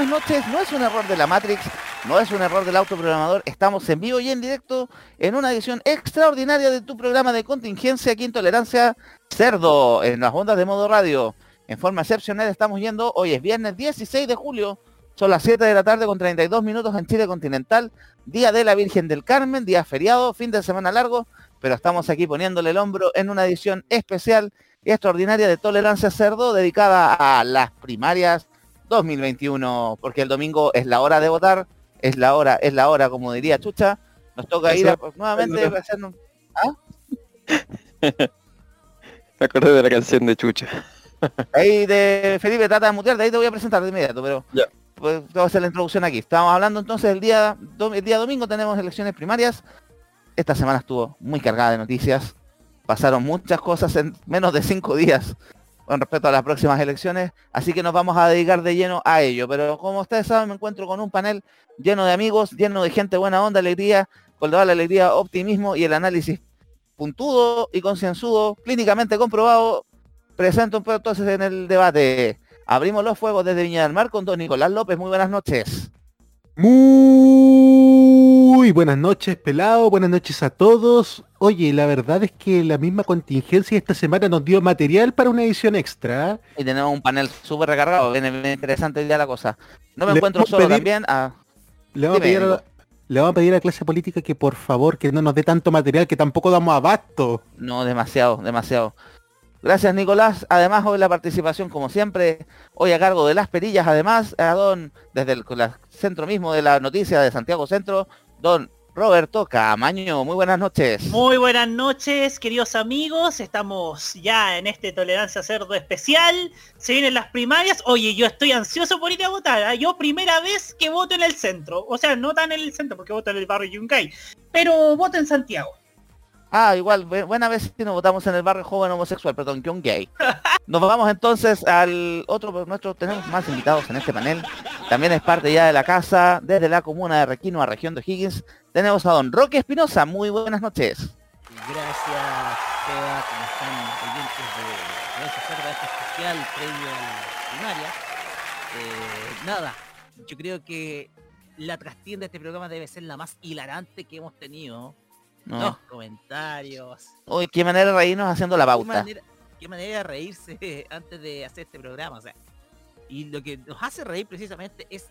Buenas noches. No es un error de la Matrix, no es un error del autoprogramador. Estamos en vivo y en directo en una edición extraordinaria de tu programa de contingencia aquí en Tolerancia Cerdo, en las ondas de modo radio. En forma excepcional estamos yendo, hoy es viernes 16 de julio son las 7 de la tarde con 32 minutos en Chile continental, día de la Virgen del Carmen, día feriado, fin de semana largo, pero estamos aquí poniéndole el hombro en una edición especial y extraordinaria de Tolerancia Cerdo dedicada a las primarias 2021, porque el domingo es la hora de votar, es la hora, es la hora, como diría Chucha, nos toca ir a, nuevamente a hacernos... ¿Ah? Me acordé de la canción de Chucha. Ahí de Felipe trata de mutear, de ahí te voy a presentar de inmediato, pero Ya. pues, voy a hacer la introducción aquí. Estábamos hablando entonces el día, do- el día domingo tenemos elecciones primarias. Esta semana estuvo muy cargada de noticias. Pasaron muchas cosas en menos de cinco días con respecto a las próximas elecciones. Así que nos vamos a dedicar de lleno a ello. Pero como ustedes saben, me encuentro con un panel lleno de amigos, lleno de gente buena onda, alegría, con toda la alegría, optimismo y el análisis puntudo y concienzudo, clínicamente comprobado. Poco entonces en el debate. Abrimos los fuegos desde Viña del Mar con don Nicolás López. Muy buenas noches. Buenas noches, pelado, buenas noches a todos. Oye, la verdad es que la misma contingencia esta semana nos dio material para una edición extra. Y tenemos un panel súper recargado. Viene bien interesante ya la cosa. No me Le encuentro solo pedir- también. Le vamos, a Dime, pedir a la, Nico. le vamos a pedir a la clase política que por favor que no nos dé tanto material que tampoco damos abasto. no, demasiado, demasiado. Gracias Nicolás. Además hoy la participación como siempre, hoy a cargo de las perillas, además, a don, desde el la- centro mismo de la noticia de Santiago Centro, don Roberto Camaño. Muy buenas noches. Muy buenas noches, queridos amigos. Estamos ya en este Tolerancia Cerdo especial. Se vienen las primarias. Oye, yo estoy ansioso por ir a votar. ¿ah? Yo primera vez que voto en el centro. O sea, no tan en el centro porque voto en el barrio Yungay. Pero voto en Santiago. Ah, igual, bu- buena vez si nos votamos en el barrio joven homosexual, perdón, young gay. Nos vamos entonces al otro, pues, nuestro, tenemos más invitados en este panel. También es parte ya de la casa, desde la comuna de Requino a región de Higgins. Tenemos a don Roque Espinosa, muy buenas noches. Gracias, Seba, como están oyentes de, cerda este especial previo a la primaria. Eh, nada, yo creo que la trastienda de este programa debe ser la más hilarante que hemos tenido. No. Los comentarios. Uy, qué manera de reírnos haciendo la Qué pauta. manera, qué manera de reírse antes de hacer este programa. O sea, y lo que nos hace reír precisamente es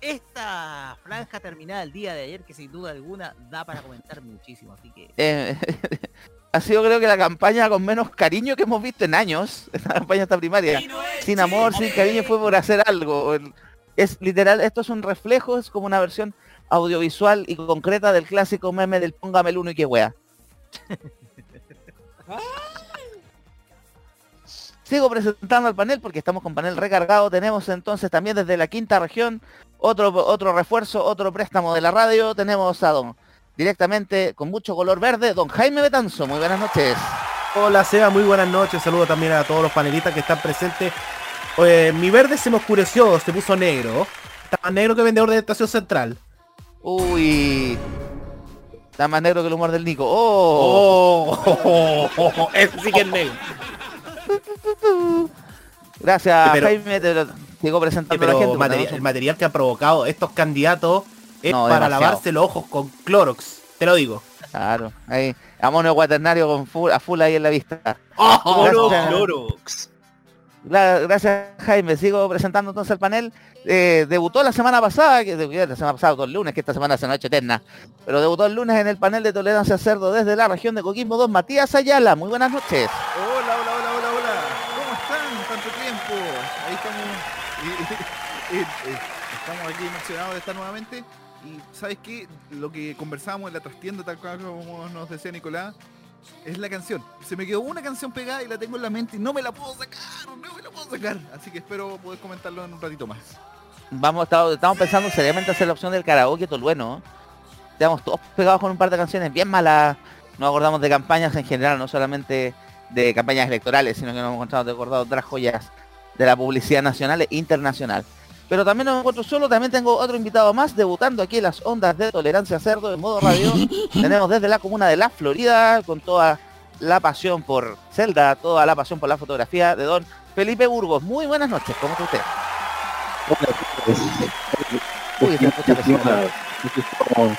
esta franja terminada el día de ayer que sin duda alguna da para comentar muchísimo. Así que Eh, ha sido creo que la campaña con menos cariño que hemos visto en años, esta campaña esta primaria. Sin amor, sin cariño, fue por hacer algo. Es literal, esto es un reflejo, es como una versión audiovisual y concreta del clásico meme del póngame el uno y qué wea. Sigo presentando al panel porque estamos con panel recargado. Tenemos entonces también desde la quinta región otro, otro refuerzo, otro préstamo de la radio. Tenemos a don directamente con mucho color verde, don Jaime Betanzo. Muy buenas noches. Hola Seba, muy buenas noches. Saludo también a todos los panelistas que están presentes. Mi verde se me oscureció, se puso negro. Está más negro que vendedor de estación central. Uy. Está más negro que el humor del Nico. Oh. Oh, ese sí que es negro. Gracias, Pero- Jaime. Te lo sigo presentando a la Pero gente. el material que han provocado estos candidatos es No, para demasiado. lavarse los ojos con Clorox. Te lo digo. Claro, ahí. Amonio cuaternario con full, a full ahí en la vista. Gracias. Clorox. Gra- Gracias, Jaime. Sigo presentando entonces el panel. Eh, debutó la semana pasada, que debutó la semana pasada, todo el lunes, que esta semana se nos ha hecho eterna. Pero debutó el lunes en el panel de tolerancia cerdo desde la región de Coquimbo 2, Matías Ayala. Muy buenas noches. Hola, hola, hola, hola, hola. ¿Cómo están? Tanto tiempo. Ahí estamos. Y- eh, estamos aquí emocionados de estar nuevamente. Y sabes qué? Lo que conversábamos en la trastienda, tal cual como nos decía Nicolás, Es la canción. Se me quedó una canción pegada y la tengo en la mente y no me la puedo sacar, no me la puedo sacar. Así que espero poder comentarlo en un ratito más. Vamos, estamos, pensando seriamente hacer la opción del karaoke tolueno. Estamos todos pegados con un par de canciones bien malas. Nos acordamos de campañas en general, no solamente de campañas electorales, sino que nos hemos encontrado de acordado otras joyas de la publicidad nacional e internacional. Pero también no me encuentro solo, también tengo otro invitado más debutando aquí en las ondas de Tolerancia Cerdo en modo radio. Tenemos desde la comuna de La Florida con toda la pasión por Zelda, toda la pasión por la fotografía de don Felipe Burgos. Muy buenas noches, ¿cómo está usted? Uy, se escucha pésimo. Estamos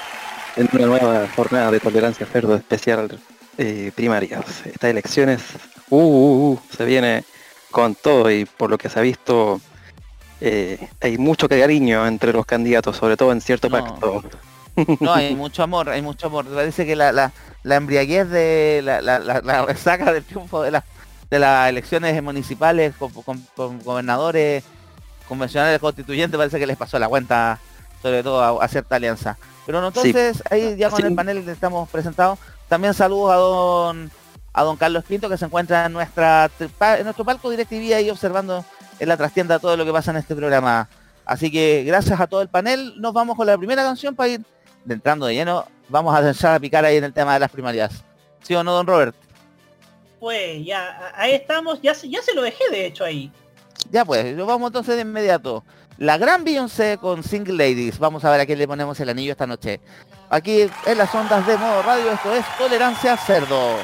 en una nueva jornada de tolerancia cerdo especial eh, primarias. Estas elecciones uh, uh, uh, se viene con todo y por lo que se ha visto eh, hay mucho cariño entre los candidatos, sobre todo en cierto No. pacto. No, hay mucho amor, hay mucho amor. Parece que la, la, la embriaguez de la, la, la- la resaca del triunfo de, las de las elecciones municipales con, con- con gobernadores convencionales constituyentes parece que les pasó la cuenta, sobre todo a, a cierta alianza. Pero no, Sí. entonces ahí ya con Sí. el panel que estamos presentados, también saludos a don a don Carlos Pinto que se encuentra en nuestra en nuestro palco DirecTV ahí observando en la trastienda todo lo que pasa en este programa. Así que gracias a todo el panel, nos vamos con la primera canción para ir entrando de lleno. Vamos a empezar a picar ahí en el tema de las primarias. ¿Sí o no, don Robert? Pues ya, ahí estamos, ya, se- ya se lo dejé de hecho ahí. Ya pues, nos vamos entonces de inmediato. La gran Beyoncé con Single Ladies. Vamos a ver a quién le ponemos el anillo esta noche. Aquí en las ondas de modo radio, esto es Tolerancia Cerdo.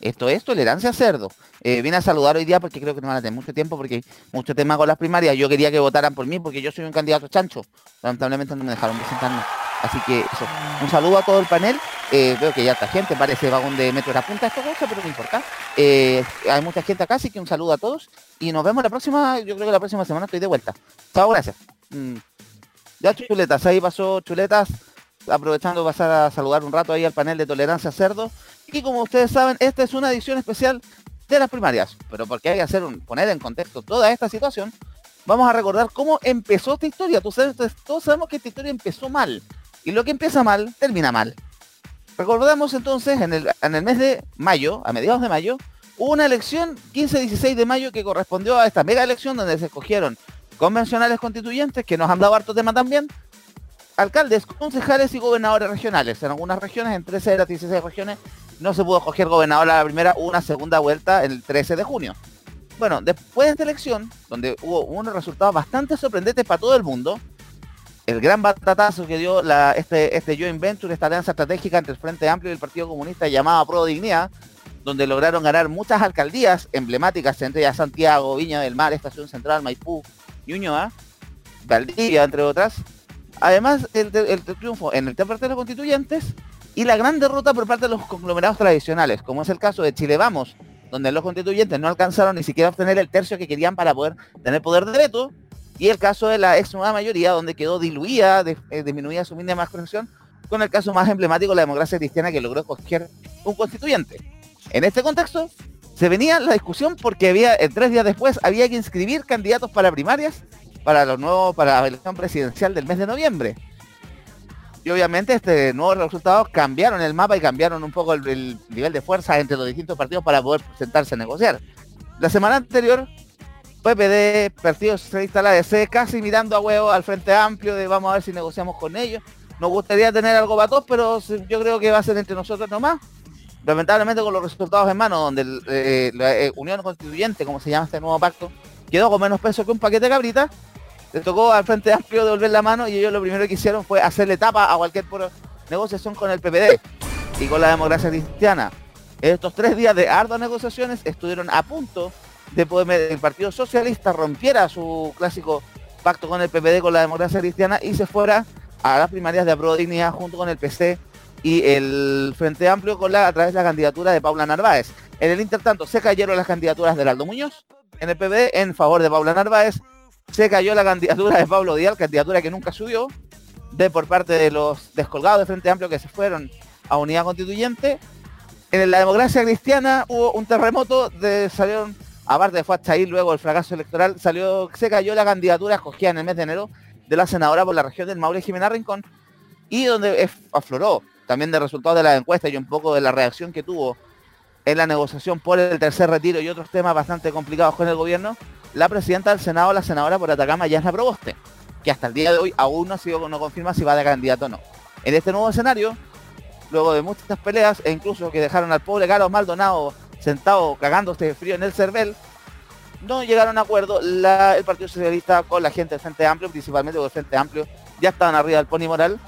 Esto es Tolerancia Cerdo. Eh, vine a saludar hoy día porque creo que no van a tener mucho tiempo porque hay mucho tema con las primarias. Yo quería que votaran por mí porque yo soy un candidato chancho. Lamentablemente no me dejaron presentarme. Así que eso. Un saludo a todo el panel. Eh, veo que ya está gente, parece vagón de metro de la punta esta cosa, pero no importa. Eh, hay mucha gente acá, así que un saludo a todos. Y nos vemos la próxima, yo creo que la próxima semana estoy de vuelta. Chao, gracias. Mm. Ya chuletas, ahí pasó chuletas, aprovechando pasar a saludar un rato ahí al panel de tolerancia cerdo. Y como ustedes saben, esta es una edición especial de las primarias. Pero porque hay que hacer un, poner en contexto toda esta situación, vamos a recordar cómo empezó esta historia. Todos sabemos que esta historia empezó mal. Y lo que empieza mal, termina mal. Recordemos entonces, en el, en el mes de mayo, a mediados de mayo, una elección 15-16 de mayo que correspondió a esta mega elección donde se escogieron convencionales constituyentes, que nos han dado harto tema también, alcaldes, concejales y gobernadores regionales. En algunas regiones, en 13 de las 16 regiones, no se pudo escoger gobernador a la primera, una segunda vuelta el 13 de junio. Bueno, después de esta elección, donde hubo unos resultados bastante sorprendentes para todo el mundo, el gran batatazo que dio la, este, este joint venture, esta alianza estratégica entre el Frente Amplio y el Partido Comunista llamada Pro Dignidad, donde lograron ganar muchas alcaldías emblemáticas, entre ellas Santiago, Viña del Mar, Estación Central, Maipú, Ñuñoa, Valdivia, entre otras. Además, el, el triunfo en el parte de los constituyentes y la gran derrota por parte de los conglomerados tradicionales, como es el caso de Chile Vamos, donde los constituyentes no alcanzaron ni siquiera obtener el tercio que querían para poder tener poder de veto, y el caso de la ex nueva mayoría, donde quedó diluida, de, eh, disminuida su mínima expresión, con el caso más emblemático, la democracia cristiana, que logró escoger un constituyente. En este contexto, se venía la discusión porque había, eh, tres días después, había que inscribir candidatos para primarias para los nuevos, para la elección presidencial del mes de noviembre. Y obviamente este nuevos resultados cambiaron el mapa y cambiaron un poco el, el nivel de fuerza entre los distintos partidos para poder sentarse a negociar. La semana anterior, PPD, Partido Socialista, la DC, casi mirando a huevo al Frente Amplio de vamos a ver si negociamos con ellos. Nos gustaría tener algo para todos, pero yo creo que va a ser entre nosotros nomás. Lamentablemente con los resultados en mano, donde eh, la eh, Unión Constituyente, como se llama este nuevo pacto, quedó con menos peso que un paquete de cabritas, le tocó al Frente Amplio devolver la mano y ellos lo primero que hicieron fue hacerle tapa a cualquier negociación con el PPD y con la democracia cristiana. Estos tres días de arduas negociaciones estuvieron a punto de poder el Partido Socialista rompiera su clásico pacto con el PPD, con la democracia cristiana y se fuera a las primarias de Apro junto con el PC y el Frente Amplio con la, a través de la candidatura de Paula Narváez. En el intertanto se cayeron las candidaturas de Aldo Muñoz en el PPD en favor de Paula Narváez. Se cayó la candidatura de Pablo Díaz, candidatura que nunca subió, de por parte de los descolgados de Frente Amplio que se fueron a Unidad Constituyente. En la democracia cristiana hubo un terremoto, de, salieron, aparte fue hasta ahí luego el fracaso electoral, salió, se cayó la candidatura escogida en el mes de enero de la senadora por la región del Maule Jimena Rincón y donde afloró también de resultados de la encuesta y un poco de la reacción que tuvo en la negociación por el tercer retiro y otros temas bastante complicados con el gobierno, la presidenta del Senado, la senadora por Atacama, Yasna Proboste, que hasta el día de hoy aún no ha sido, no confirma si va de candidato o no. En este nuevo escenario, luego de muchas peleas e incluso que dejaron al pobre Carlos Maldonado sentado cagándose de frío en el cervel, no llegaron a acuerdo el Partido Socialista con la gente del Frente Amplio, principalmente con el Frente Amplio, ya estaban arriba del Pony Moral,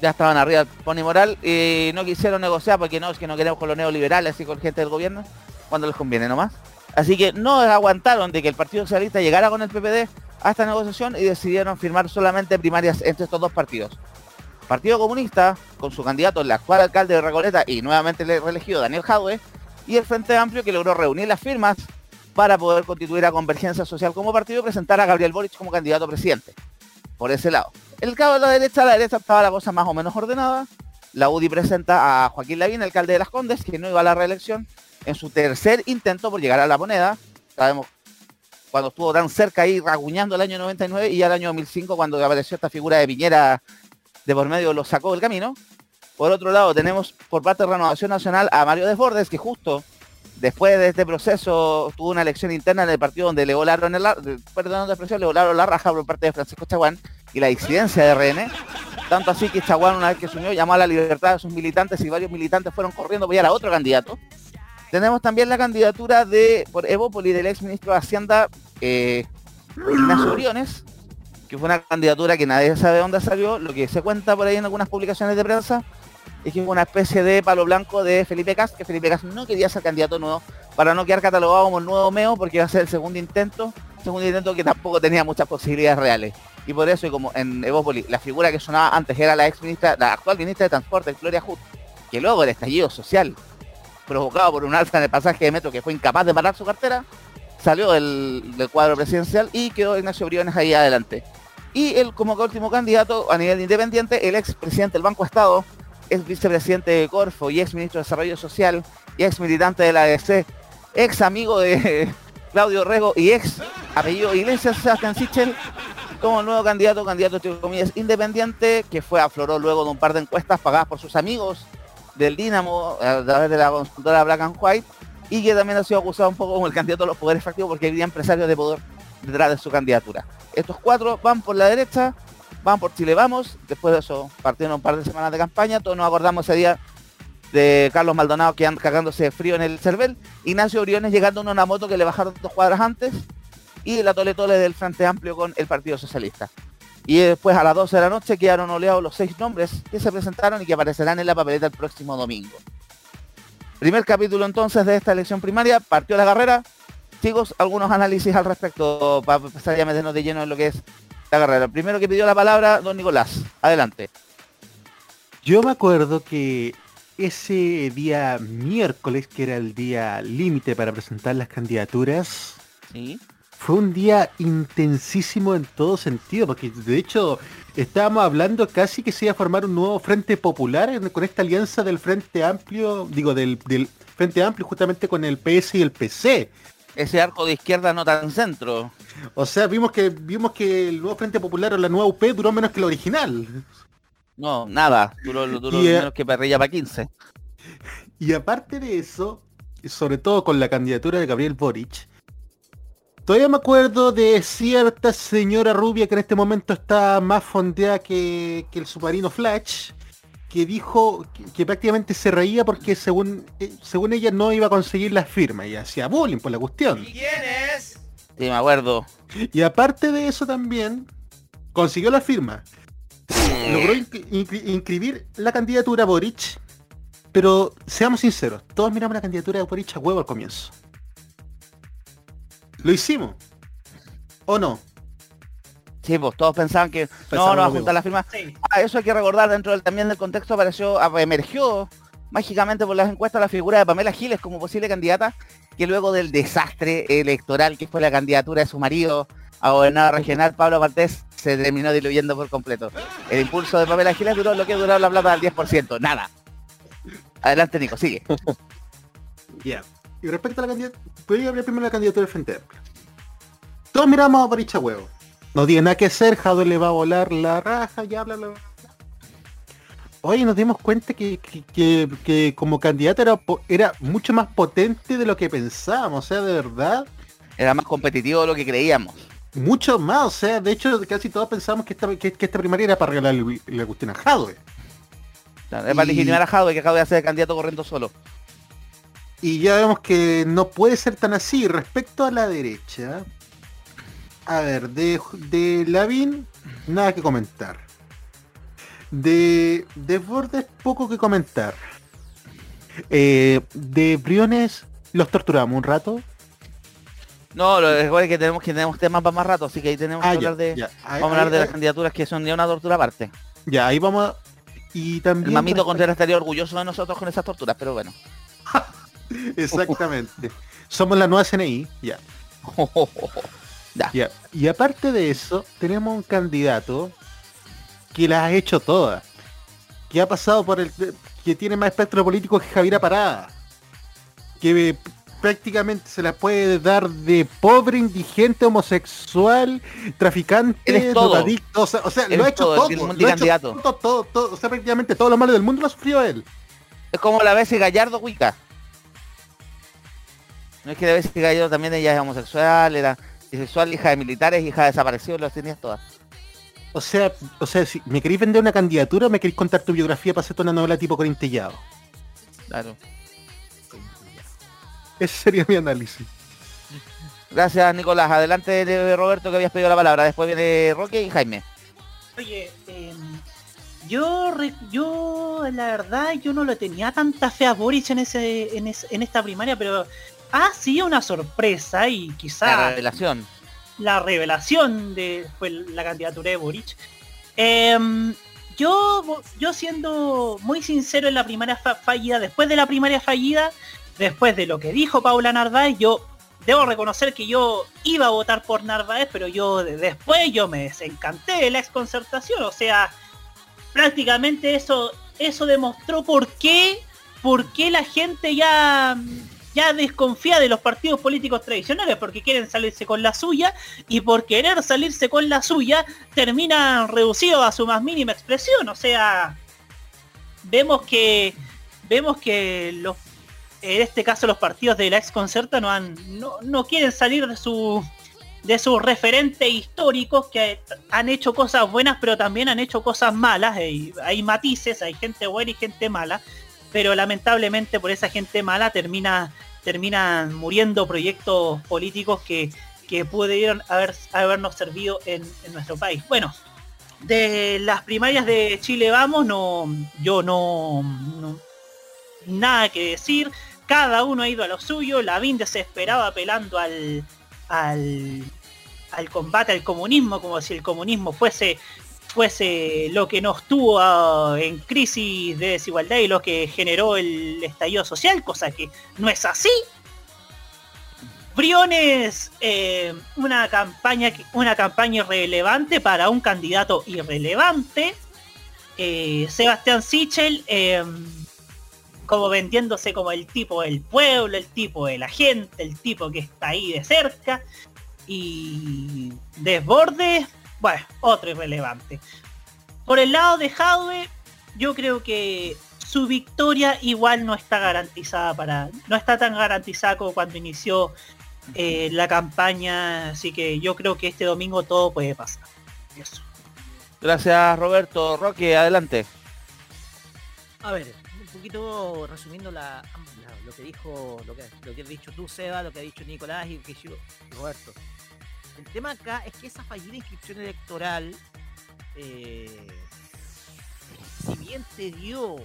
ya estaban arriba Pony Moral y no quisieron negociar porque no, es que no queremos con los neoliberales y con gente del gobierno, cuando les conviene nomás. Así que no aguantaron de que el Partido Socialista llegara con el PPD a esta negociación y decidieron firmar solamente primarias entre estos dos partidos. Partido Comunista, con su candidato, el actual alcalde de Recoleta y nuevamente reelegido Daniel Jadwe, y el Frente Amplio que logró reunir las firmas para poder constituir a Convergencia Social como partido y presentar a Gabriel Boric como candidato a presidente. Por ese lado. El cabo de la derecha, a la derecha estaba la cosa más o menos ordenada. La UDI presenta a Joaquín Lavín, alcalde de Las Condes, que no iba a la reelección, en su tercer intento por llegar a la moneda. Sabemos cuando estuvo tan cerca ahí raguñando el año 99 y al año 2005 cuando apareció esta figura de Piñera de por medio lo sacó del camino. Por otro lado, tenemos por parte de Renovación Nacional a Mario Desbordes, que justo después de este proceso tuvo una elección interna en el partido donde le volaron el, perdón de expresión, le volaron la raja por parte de Francisco Chaguán y la disidencia de RN. Tanto así que Chaguán una vez que se unió llamó a la libertad de sus militantes y varios militantes fueron corriendo a apoyar a otro candidato. Tenemos también la candidatura de por Evópoli del ex ministro de Hacienda eh, Ignacio Briones, que fue una candidatura que nadie sabe dónde salió, lo que se cuenta por ahí en algunas publicaciones de prensa, es que una especie de palo blanco de Felipe Cas, que Felipe Cas no quería ser candidato nuevo, para no quedar catalogado como el nuevo meo, porque iba a ser el segundo intento, segundo intento que tampoco tenía muchas posibilidades reales. Y por eso, como en Evópolis, la figura que sonaba antes era la ex ministra, la actual ministra de Transporte, Gloria Hood, que luego el estallido social, provocado por un alza en el pasaje de metro que fue incapaz de parar su cartera, salió del, del cuadro presidencial y quedó Ignacio Briones ahí adelante. Y él como último candidato a nivel independiente, el ex presidente del Banco Estado, ex vicepresidente de Corfo y ex ministro de Desarrollo Social y ex militante de la ADC, ex amigo de Claudio Rego y ex apellido Iglesias Sebastián Sichel, como nuevo candidato, candidato entre comillas independiente, que fue afloró luego de un par de encuestas pagadas por sus amigos del Dinamo a través de la consultora Black and White y que también ha sido acusado un poco como el candidato a los poderes factivos porque había empresarios de poder detrás de su candidatura. Estos cuatro van por la derecha, van por Chile Vamos, después de eso partieron un par de semanas de campaña, todos nos acordamos ese día de Carlos Maldonado que anda cagándose de frío en el Cervel, Ignacio Briones llegando en una moto que le bajaron dos cuadras antes y la tole tole del Frente Amplio con el Partido Socialista. Y después a las 12 de la noche quedaron oleados los seis nombres que se presentaron y que aparecerán en la papeleta el próximo domingo. Primer capítulo entonces de esta elección primaria, partió la carrera. Chicos, algunos análisis al respecto para empezar a meternos de lleno en lo que es la carrera. Primero que pidió la palabra, don Nicolás. Adelante. Yo me acuerdo que ese día miércoles, que era el día límite para presentar las candidaturas, Sí. fue un día intensísimo en todo sentido, porque de hecho estábamos hablando casi que se iba a formar un nuevo frente popular con esta alianza del Frente Amplio, digo, del, del Frente Amplio justamente con el PS y el PC. Ese arco de izquierda no tan centro. O sea, vimos que vimos que el nuevo Frente Popular o la nueva UP duró menos que el original. No, nada. Duró, duró Y, eh, menos que perrilla para 15. Y aparte de eso, sobre todo con la candidatura de Gabriel Boric, todavía me acuerdo de cierta señora rubia que en este momento está más fondeada que, que el submarino Flash, que dijo que, que prácticamente se reía porque según, eh, según ella no iba a conseguir las firmas y hacía bullying por la cuestión. Sí, me acuerdo. Y aparte de eso también, consiguió la firma. Logró inscri- inscri- inscribir la candidatura a Boric. Pero seamos sinceros, todos miramos la candidatura de Boric a huevo al comienzo. Lo hicimos. ¿O no? Sí, pues todos pensaban que no, no va a juntar la firma. Sí. Ah, eso hay que recordar dentro del, también del contexto apareció, emergió mágicamente por las encuestas la figura de Pamela Giles como posible candidata, que luego del desastre electoral que fue la candidatura de su marido a gobernador regional, Pablo Martés, se terminó diluyendo por completo. El impulso de Pamela Giles duró lo que duró la plata del 10%, nada. Adelante Nico, sigue. Ya. Y respecto a la candidatura, voy a abrir primero la candidatura del Frente Amplio. Todos miramos a Boric a huevo. No tiene nada que hacer, Jadwe le va a volar la raja, ya bla bla bla. Oye, nos dimos cuenta que, que- que- que como candidato era, era mucho más potente de lo que pensábamos, o sea, de verdad, Era más competitivo de lo que creíamos. mucho más, o sea, de hecho casi todos pensamos que esta, que, que esta primaria era para regalar la cuestión a Jadwe. Claro, Es para Y- legitimar a Jadwe, que Jadwe hace candidato corriendo solo. Y ya vemos que no puede ser tan así. Respecto a la derecha, a ver, de, de Lavín, nada que comentar. De, de Bordes, poco que comentar. Eh, de Briones, los torturamos un rato. No, lo recuerden que tenemos que tenemos temas para más rato, así que ahí tenemos Ah, que ya, hablar de. ya. Ahí- Vamos a hablar ahí- de las candidaturas que son ya una tortura aparte. ya, ahí vamos a- Y también... El mamito Contreras estaría orgulloso de nosotros con esas torturas, pero bueno. Exactamente. Somos la nueva CNI, ya. ya. Y aparte de eso, tenemos un candidato que las ha hecho todas. Que ha pasado por el... que tiene más espectro político que Javiera Parada. Que eh, prácticamente se la puede dar de pobre, indigente, homosexual, traficante, drogadicto. O sea, o sea, lo ha hecho todo, todo. el lo ha hecho todo, todo, todo, o sea, prácticamente todos los males del mundo lo sufrió él. Es como la vez Gallardo Wicca. No es que la vez Gallardo también ella es homosexual, era bisexual, hija de militares, hija de desaparecidos, las tenías todas. O sea, o sea, si me queréis vender una candidatura o me queréis contar tu biografía para hacerte una novela tipo Corintellado. Claro. Ese sería mi análisis. Gracias, Nicolás. Adelante, Roberto, que habías pedido la palabra. Después viene Roque y Jaime. Oye, em, yo, yo, la verdad, yo no le tenía tanta fe a Boric en, ese, en, es- en esta primaria, pero ha sido una sorpresa y La quizá revelación. la revelación de fue la candidatura de Boric. Em, yo, yo siendo muy sincero en la primaria fa- fallida, después de la primaria fallida, después de lo que dijo Paula Narváez, yo debo reconocer que yo iba a votar por Narváez, pero yo de- después yo me desencanté de la exconcertación. O sea, prácticamente eso, eso demostró por qué, por qué la gente ya, ya desconfía de los partidos políticos tradicionales, porque quieren salirse con la suya, y por querer salirse con la suya, terminan reducidos a su más mínima expresión. O sea, vemos que vemos que en este caso los partidos de la ex concerta no han no, no quieren salir de su de sus referentes históricos que han hecho cosas buenas pero también han hecho cosas malas y hay matices hay gente buena y gente mala pero lamentablemente por esa gente mala termina terminan muriendo proyectos políticos que, que pudieron haber, habernos servido en, en nuestro país bueno de las primarias de Chile Vamos, no, yo no, no- nada que decir. Cada uno ha ido a lo suyo. Lavín desesperado apelando al, al, al combate al comunismo, como si el comunismo fuese fuese lo que nos tuvo ah, en crisis de desigualdad y lo que generó el estallido social, cosa que no es así. Briones, eh, una campaña una campaña irrelevante para un candidato irrelevante. Eh, Sebastián Sichel eh, como vendiéndose como el tipo del pueblo, el tipo de la gente, el tipo que está ahí de cerca. Y Desbordes, bueno, otro irrelevante. Por el lado de Jadwe, yo creo que su victoria igual no está garantizada para. no está tan garantizada como cuando inició eh, la campaña. Así que yo creo que este domingo todo puede pasar. Eso. Gracias, Roberto. Roque, adelante. A ver, un poquito resumiendo la, la- lo que dijo, lo que, lo que has dicho tú, Seba, lo que ha dicho Nicolás y lo que yo, Roberto. El tema acá es que esa fallida inscripción electoral, eh, si bien te dio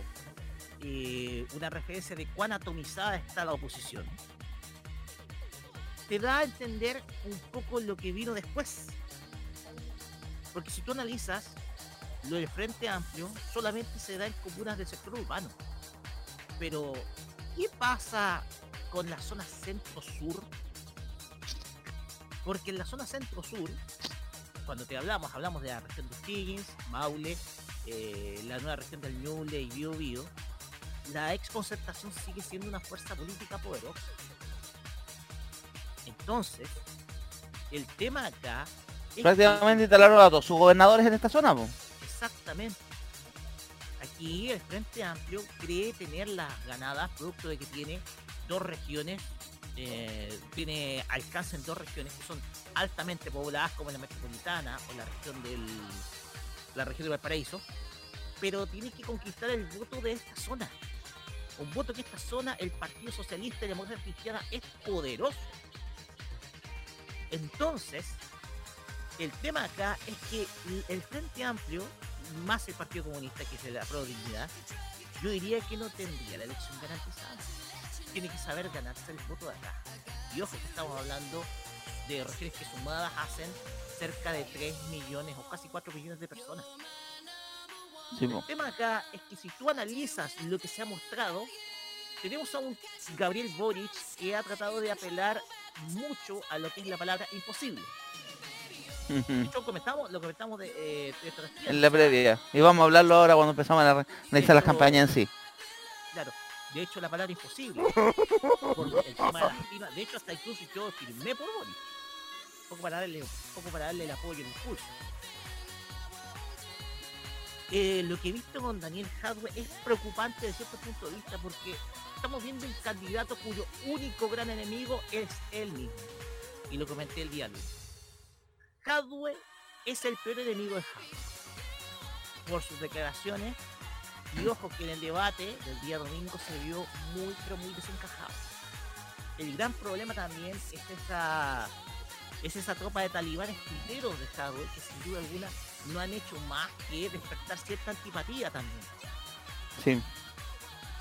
eh, una referencia de cuán atomizada está la oposición, te da a entender un poco lo que vino después. Porque si tú analizas, lo del Frente Amplio solamente se da en comunas del sector urbano. Pero, ¿qué pasa con la zona centro-sur? Porque en la zona centro-sur, cuando te hablamos, hablamos de la región de Higgins, Maule, eh, la nueva región del Ñuble y Bio Bio, la ex concertación sigue siendo una fuerza política poderosa. Entonces, el tema acá es que- Prácticamente instalaron a todos sus gobernadores en esta zona. po. Exactamente. Aquí el Frente Amplio cree tener las ganadas producto de que tiene dos regiones, eh, tiene alcance en dos regiones que son altamente pobladas como la metropolitana o la región del la región de Valparaíso, pero tiene que conquistar el voto de esta zona. Un voto que esta zona, el Partido Socialista y la Democracia Cristiana es poderoso. Entonces, el tema acá es que el- Frente Amplio, más el Partido Comunista, que es la Pro yo diría que no tendría la elección garantizada. Tiene que saber ganarse el voto de acá. Y ojo que estamos hablando de regiones que sumadas hacen cerca de 3 millones o casi 4 millones de personas. Sí. El tema acá es que si tú analizas lo que se ha mostrado, tenemos a un Gabriel Boric que ha tratado de apelar mucho a lo que es la palabra imposible. De hecho, comentamos, lo comentamos de, eh, de en la previa. Y vamos a hablarlo ahora cuando empezamos a analizar las campañas en sí. Claro, de hecho la palabra imposible. Por el tema de las primas. De hecho, hasta incluso yo firmé por Boric. Poco para darle, poco para darle el apoyo y el impulso. Eh, lo que he visto con Daniel Hadwe es preocupante desde cierto punto de vista porque estamos viendo un candidato cuyo único gran enemigo es él mismo. Y lo comenté el día lunes. Hadwe es el peor enemigo de Hadwe. Por sus declaraciones y ojo que en el debate del día domingo se vio muy pero muy desencajado. el gran problema también es esa es esa tropa de talibanes tuiteros de Estado que sin duda alguna no han hecho más que despertar cierta antipatía también. Sí.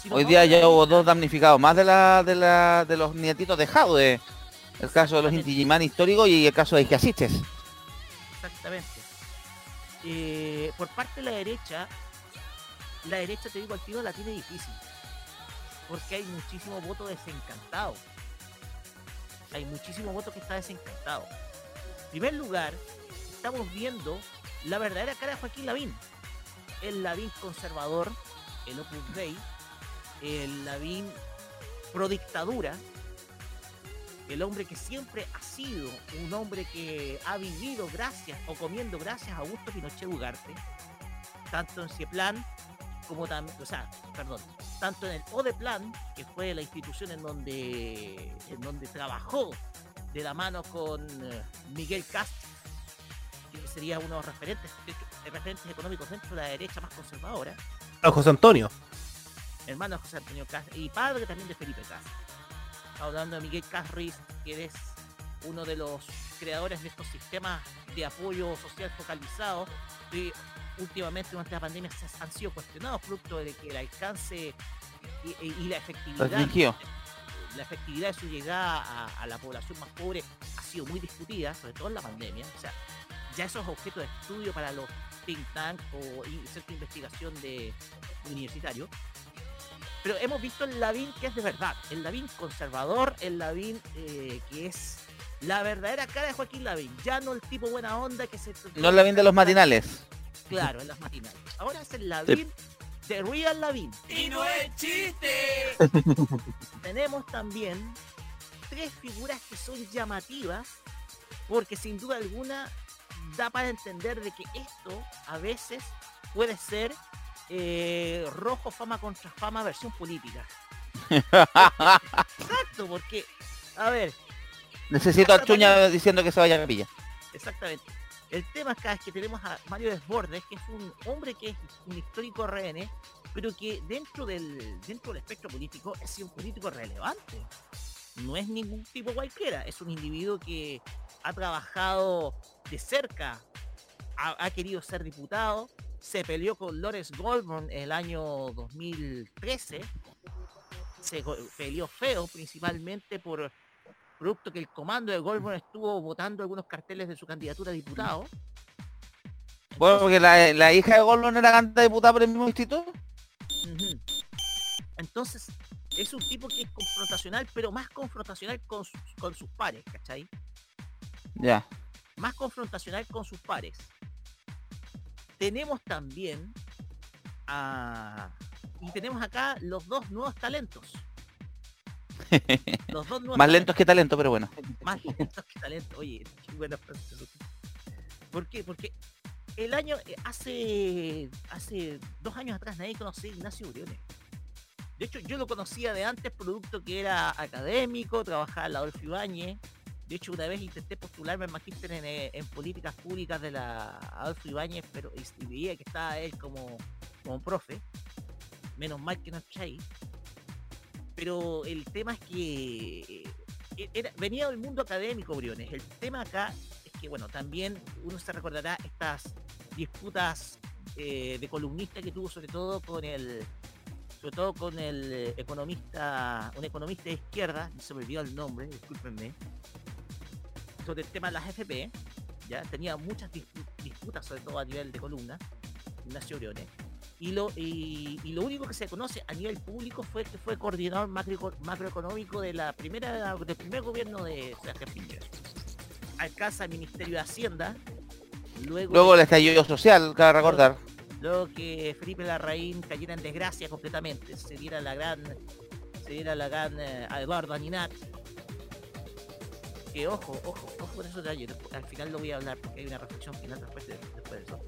Si Hoy día ya hubo dos damnificados, más de la de la de los nietitos de. El caso de los Exactamente. Inti Gimán históricos y el caso de Ike Asistes. Exactamente. Eh, por parte de la derecha, la derecha, te digo al la tiene difícil. Porque hay muchísimo voto desencantado. Hay muchísimo voto que está desencantado. En primer lugar, estamos viendo la verdadera cara de Joaquín Lavín. El Lavín conservador, el Opus Dei, el Lavín pro dictadura, el hombre que siempre ha sido un hombre que ha vivido gracias o comiendo gracias a Augusto Pinochet Ugarte, tanto en Cieplan como también, o sea, perdón, tanto en el ODEPLAN, que fue la institución en donde, en donde trabajó de la mano con eh, Miguel Castro, que sería uno de los referentes, de- referentes económicos dentro de la derecha más conservadora, A José Antonio. hermano de José Antonio Castro y padre también de Felipe Castro. Hablando de Miguel Casris, que es uno de los creadores de estos sistemas de apoyo social focalizado que últimamente durante la pandemia se han sido cuestionados producto de que el alcance y, la efectividad la efectividad de su llegada a, a la población más pobre ha sido muy discutida, sobre todo en la pandemia. O sea, ya esos objetos de estudio para los think tank o in- centro de investigación de universitario. Pero hemos visto el Lavín que es de verdad, el Lavín conservador, el Lavín eh, que es la verdadera cara de Joaquín Lavín, ya no el tipo buena onda que se... No es la bien de los matinales. Claro, en las matinales. Ahora es el Lavín de Real Lavín. Y no es chiste. tenemos también tres figuras que son llamativas porque sin duda alguna da para entender de que esto a veces puede ser eh, rojo fama contra fama versión política. Exacto, porque, a ver, Necesito a Chuña diciendo que se vaya a capilla. Exactamente. El tema acá es que tenemos a Mario Desbordes, que es un hombre que es un histórico RN, pero que dentro del, dentro del espectro político es un político relevante. No es ningún tipo cualquiera, es un individuo que ha trabajado de cerca, ha, ha querido ser diputado, se peleó con Lawrence Goldman en el año 2013, se peleó feo principalmente por producto que el comando de Goldman estuvo votando algunos carteles de su candidatura a diputado. Bueno, porque la, la hija de Goldman era candidata diputada por el mismo instituto. Entonces, es un tipo que es confrontacional, pero más confrontacional con sus, con sus pares, ¿cachai? Ya. Más confrontacional con sus pares. Tenemos también a... Y tenemos acá los dos nuevos talentos. Los dos nuevos Más lentos que talento, pero bueno. Más lentos que talento. Oye, qué buena frase. ¿Por qué? Porque el año, eh, hace, hace dos años atrás nadie conocía a Ignacio Briones. De hecho, yo lo conocía de antes, producto que era académico, trabajaba en la Adolfo Ibáñez. De hecho, una vez intenté postularme en magíster en, eh, en políticas públicas de la Adolfo Ibáñez, pero y, y veía que estaba él como, como profe. Menos mal que no está ahí. Pero el tema es que eh, venía del mundo académico, Briones. El tema acá es que, bueno, también uno se recordará estas disputas eh, de columnista que tuvo sobre todo con el sobre todo con el economista, un economista de izquierda, se me olvidó el nombre, discúlpenme, sobre el tema de las FP, ya tenía muchas dispu- disputas, sobre todo a nivel de columna, Ignacio Briones. Y lo, y, y lo único que se conoce a nivel público fue que fue coordinador macroeco- macroeconómico de la primera del primer gobierno de Sebastián Piñera. Alcanza el Ministerio de Hacienda, luego, Luego el estallido social, cabe recordar. luego que Felipe Larraín cayera en desgracia completamente, se diera la gran, se diera la gran eh, a Eduardo Aninat. Que ojo, ojo, ojo con esos detalles, después- al final lo voy a hablar porque hay una reflexión final después de, después de eso.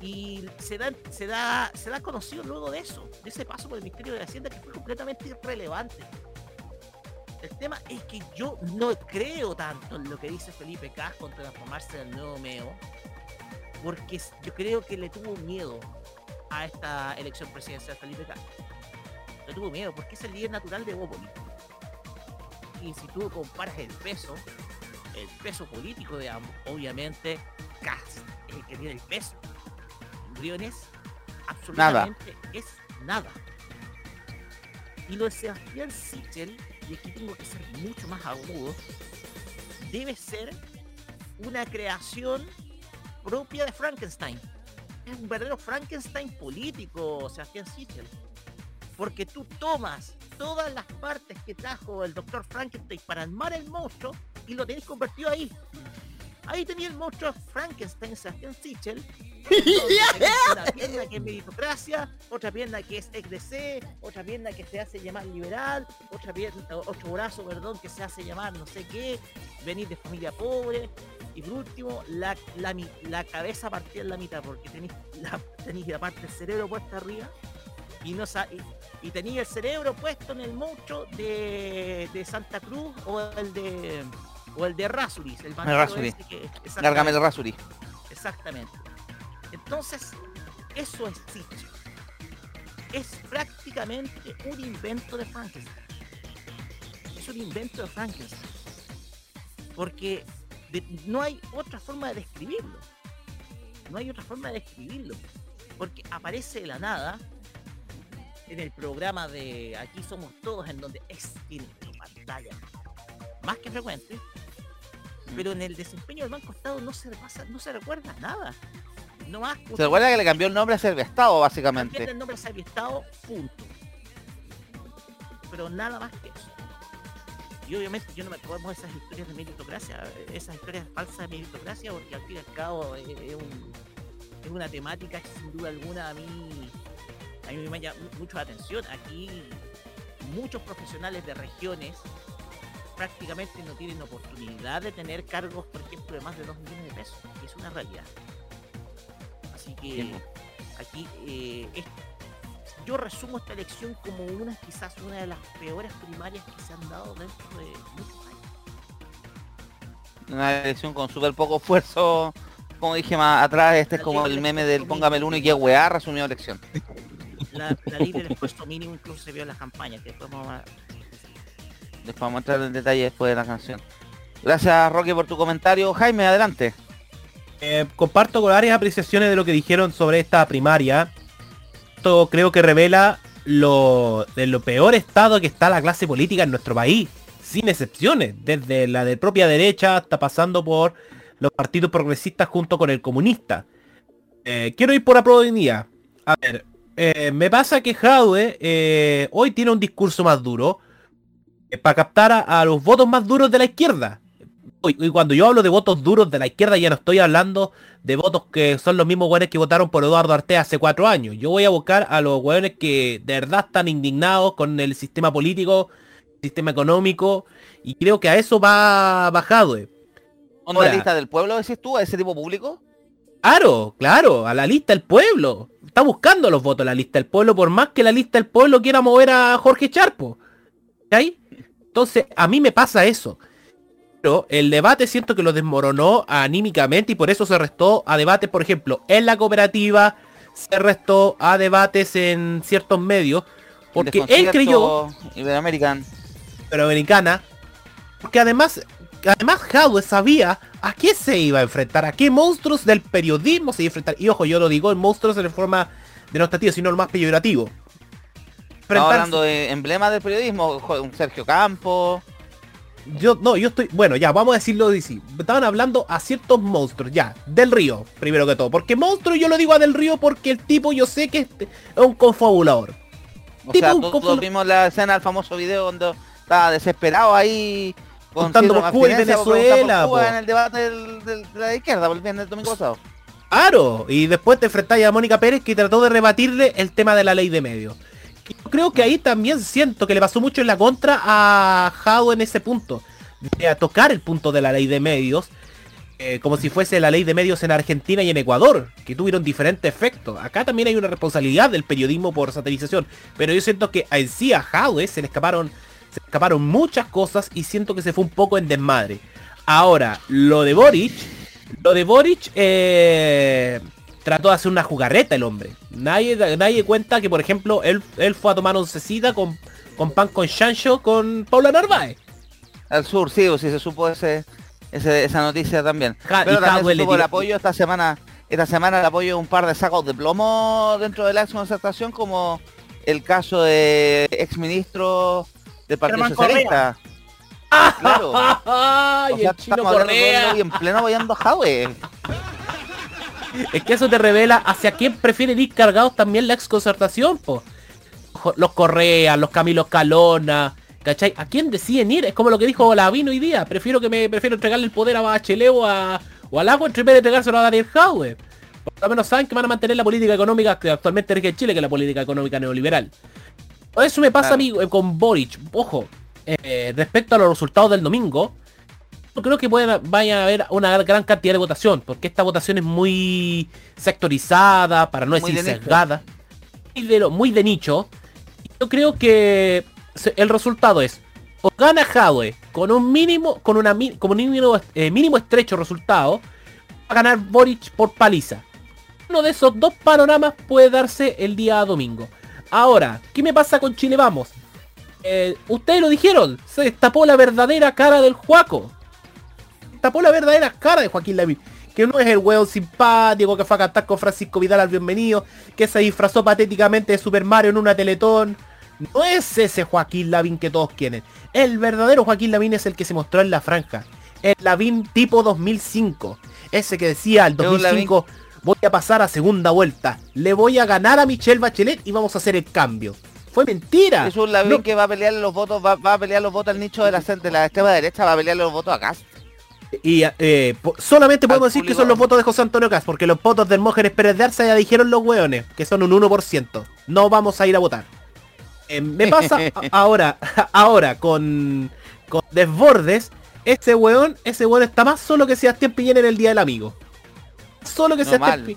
Y se da, se da, se da conocido luego de eso, de ese paso por el Ministerio de Hacienda que fue completamente irrelevante. El tema es que yo no creo tanto en lo que dice Felipe Cas con transformarse en el nuevo Meo, porque yo creo que le tuvo miedo a esta elección presidencial Felipe Cas. Le tuvo miedo porque es el líder natural de Bópoli. que si tú comparas el peso, el peso político de ambos, obviamente Cast es el que tiene el peso. Briones absolutamente es nada. Y lo de Sebastián Sichel, y aquí tengo que ser mucho más agudo, debe ser una creación propia de Frankenstein. Es un verdadero Frankenstein político, Sebastián Sichel. Porque tú tomas todas las partes que trajo el doctor Frankenstein para armar el monstruo y lo tenés convertido ahí. Ahí tenía el monstruo Frankenstein, Sebastián Sichel. Una pierna que es meritocracia, otra pierna que es XDC, otra pierna que se hace llamar liberal, otra pierna, otro brazo, perdón, que se hace llamar no sé qué, venir de familia pobre, y por último, la, la, la cabeza partida en la mitad, porque tenéis la, tenéis la parte del cerebro puesta arriba y no y, y tenéis el cerebro puesto en el monstruo de, de Santa Cruz o el de o el de Rasuris, el bandido Rasuri. ese que- Gárgame el exactamente, Rasuri. exactamente. Entonces, eso es. Es prácticamente un invento de Frankenstein. Es un invento de Frankenstein. Porque no hay otra forma de describirlo. No hay otra forma de describirlo. Porque aparece de la nada en el programa de Aquí Somos Todos, en donde es tiene pantalla más que frecuente. Pero en el desempeño del Banco Estado no se pasa, no se recuerda nada. No más ¿Se recuerda que le cambió el nombre a Estado, básicamente? Cambiarle el nombre a Sabio Estado, punto. Pero nada más que eso. Y obviamente yo no me acuerdo de esas historias de meritocracia, esas historias falsas de meritocracia, porque al fin y al cabo es, es un- es una temática que sin duda alguna a mí, a mí me llama mu- mucho la atención. Aquí muchos profesionales de regiones prácticamente no tienen oportunidad de tener cargos, por ejemplo, de más de 2 millones de pesos, es una realidad. Así que Bien. aquí eh, es- yo resumo esta elección como una quizás una de las peores primarias que se han dado dentro de muchos años. Una elección con súper poco esfuerzo. Como dije más atrás, este es como el meme del póngame el uno y qué weá, resumió la elección. La, la ley del esfuerzo mínimo incluso se vio en las campañas, que después vamos a... Después vamos a entrar en detalle después de la canción. Gracias Roque por tu comentario. Jaime, adelante. Eh, comparto con varias apreciaciones de lo que dijeron sobre esta primaria. Esto creo que revela lo, de lo peor estado que está la clase política en nuestro país. Sin excepciones. Desde la de propia derecha hasta pasando por los partidos progresistas junto con el comunista. Eh, quiero ir por la A ver, eh, me pasa que Jadwe hoy tiene un discurso más duro para captar a los votos más duros de la izquierda. Y, cuando yo hablo de votos duros de la izquierda ya no estoy hablando de votos que son los mismos hueones que votaron por Eduardo Artea hace cuatro años. Yo voy a buscar a los hueones que de verdad están indignados con el sistema político, sistema económico, y creo que a eso va bajado. eh. ¿Onda Ahora. lista del pueblo, decís tú, a ese tipo público? Claro, claro, a la lista del pueblo. Está buscando los votos la lista del pueblo, por más que la lista del pueblo quiera mover a Jorge Charpo. ¿Cachai? Entonces, a mí me pasa eso. Pero el debate siento que lo desmoronó anímicamente y por eso se restó a debates, por ejemplo, en la cooperativa, se restó a debates en ciertos medios, porque él creyó, Iberoamerican. pero americana, porque además, además Jadwe sabía a qué se iba a enfrentar, a qué monstruos del periodismo se iba a enfrentar. Y ojo, yo lo digo en monstruos en forma denotativa, sino lo más peyorativo. Estamos hablando de emblemas del periodismo, Sergio Campos. Yo, no, yo estoy, bueno, ya, vamos a decirlo así. Estaban hablando a ciertos monstruos, ya, del río, primero que todo. Porque monstruo yo lo digo a del río porque el tipo yo sé que es es un confabulador. O Tipo sea, un todos vimos la escena del famoso video donde estaba desesperado ahí con Contando por Cuba y de Venezuela, preguntar por Cuba po. en el debate del- del- de la izquierda, por el viernes del domingo pasado. Claro, y después te enfrentáis a Mónica Pérez que trató de rebatirle el tema de la ley de medios. Yo creo que ahí también siento que le pasó mucho en la contra a Jao en ese punto. De a tocar el punto de la ley de medios. eh, como si fuese la ley de medios en Argentina y en Ecuador, que tuvieron diferentes efectos. Acá también hay una responsabilidad del periodismo por satirización, pero yo siento que en sí a Jadwe se le escaparon, se le escaparon muchas cosas y siento que se fue un poco en desmadre. Ahora, lo de Boric, lo de Boric eh, trató de hacer una jugarreta el hombre. Nadie, nadie cuenta que, por ejemplo, él, él fue a tomar oncecita con, con pan con chancho con Paula Narváez. Al sur, sí, o sí se supo ese, ese- esa noticia también. Ja- Pero también se supo el apoyo esta semana, esta semana el apoyo de un par de sacos de plomo dentro de la exconcertación, como el caso de exministro del Partido Germán Socialista. Claro. ¡Ay, O sea, el chino Correa! y en pleno apoyando a Jadwe. Es que eso te revela hacia quién prefieren ir cargados también la exconcertación, po. Los Correa, los Camilo Calona, ¿cachai? ¿A quién deciden ir? Es como lo que dijo Lavino hoy día. Prefiero que me prefiero entregarle el poder a Bachelet o a, o agua en vez de entregárselo a Daniel Jaue. Por lo menos saben que van a mantener la política económica que actualmente rige en Chile, que es la política económica neoliberal. Eso me pasa Claro. a mí eh, con Boric. Ojo, eh, respecto a los resultados del domingo, no creo que puedan, vaya a haber una gran cantidad de votación, porque esta votación es muy sectorizada, para no Muy decir de sesgada, muy de, lo- muy de nicho. Yo creo que el resultado es o gana Jadwe con un mínimo, con una con un mínimo, eh, mínimo estrecho resultado, va a ganar Boric por paliza. Uno de esos dos panoramas puede darse el día domingo. Ahora, ¿qué me pasa con Chile Vamos? Eh, ustedes lo dijeron, se destapó la verdadera cara del Juaco. Tapó la verdadera cara de Joaquín Lavín. Que no es el hueón simpático que fue a cantar con Francisco Vidal al bienvenido, que se disfrazó patéticamente de Super Mario en una teletón. No es ese Joaquín Lavín que todos quieren. El verdadero Joaquín Lavín es el que se mostró en la franja. El Lavín tipo 2005. Ese que decía un 2005 voy a pasar a segunda vuelta. Le voy a ganar a Michelle Bachelet y vamos a hacer el cambio. Fue mentira. Es un Lavín No- que va a pelear los votos, va, va a pelear los votos al nicho de la, de la extrema derecha, va a pelear los votos acá. Y eh, solamente podemos decir que son los votos de José Antonio Cas, porque los votos del Mógenes Pérez de Arza ya dijeron los hueones, que son un 1%. No vamos a ir a votar. Eh, me pasa ahora, ahora con, con Desbordes, ese hueón, ese hueón está más solo que Sebastián Piñera en el Día del Amigo. Solo que No, Sebastián mal.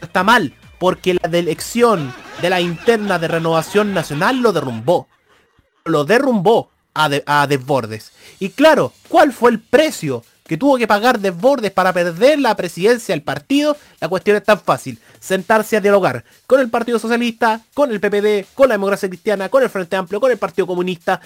Está mal, porque la elección de la interna de renovación nacional lo derrumbó. Lo derrumbó a, de- a Desbordes. Y claro, ¿cuál fue el precio que tuvo que pagar Desbordes para perder la presidencia del partido? La cuestión es tan fácil. Sentarse a dialogar con el Partido Socialista, con el PPD, con la democracia cristiana, con el Frente Amplio, con el Partido Comunista.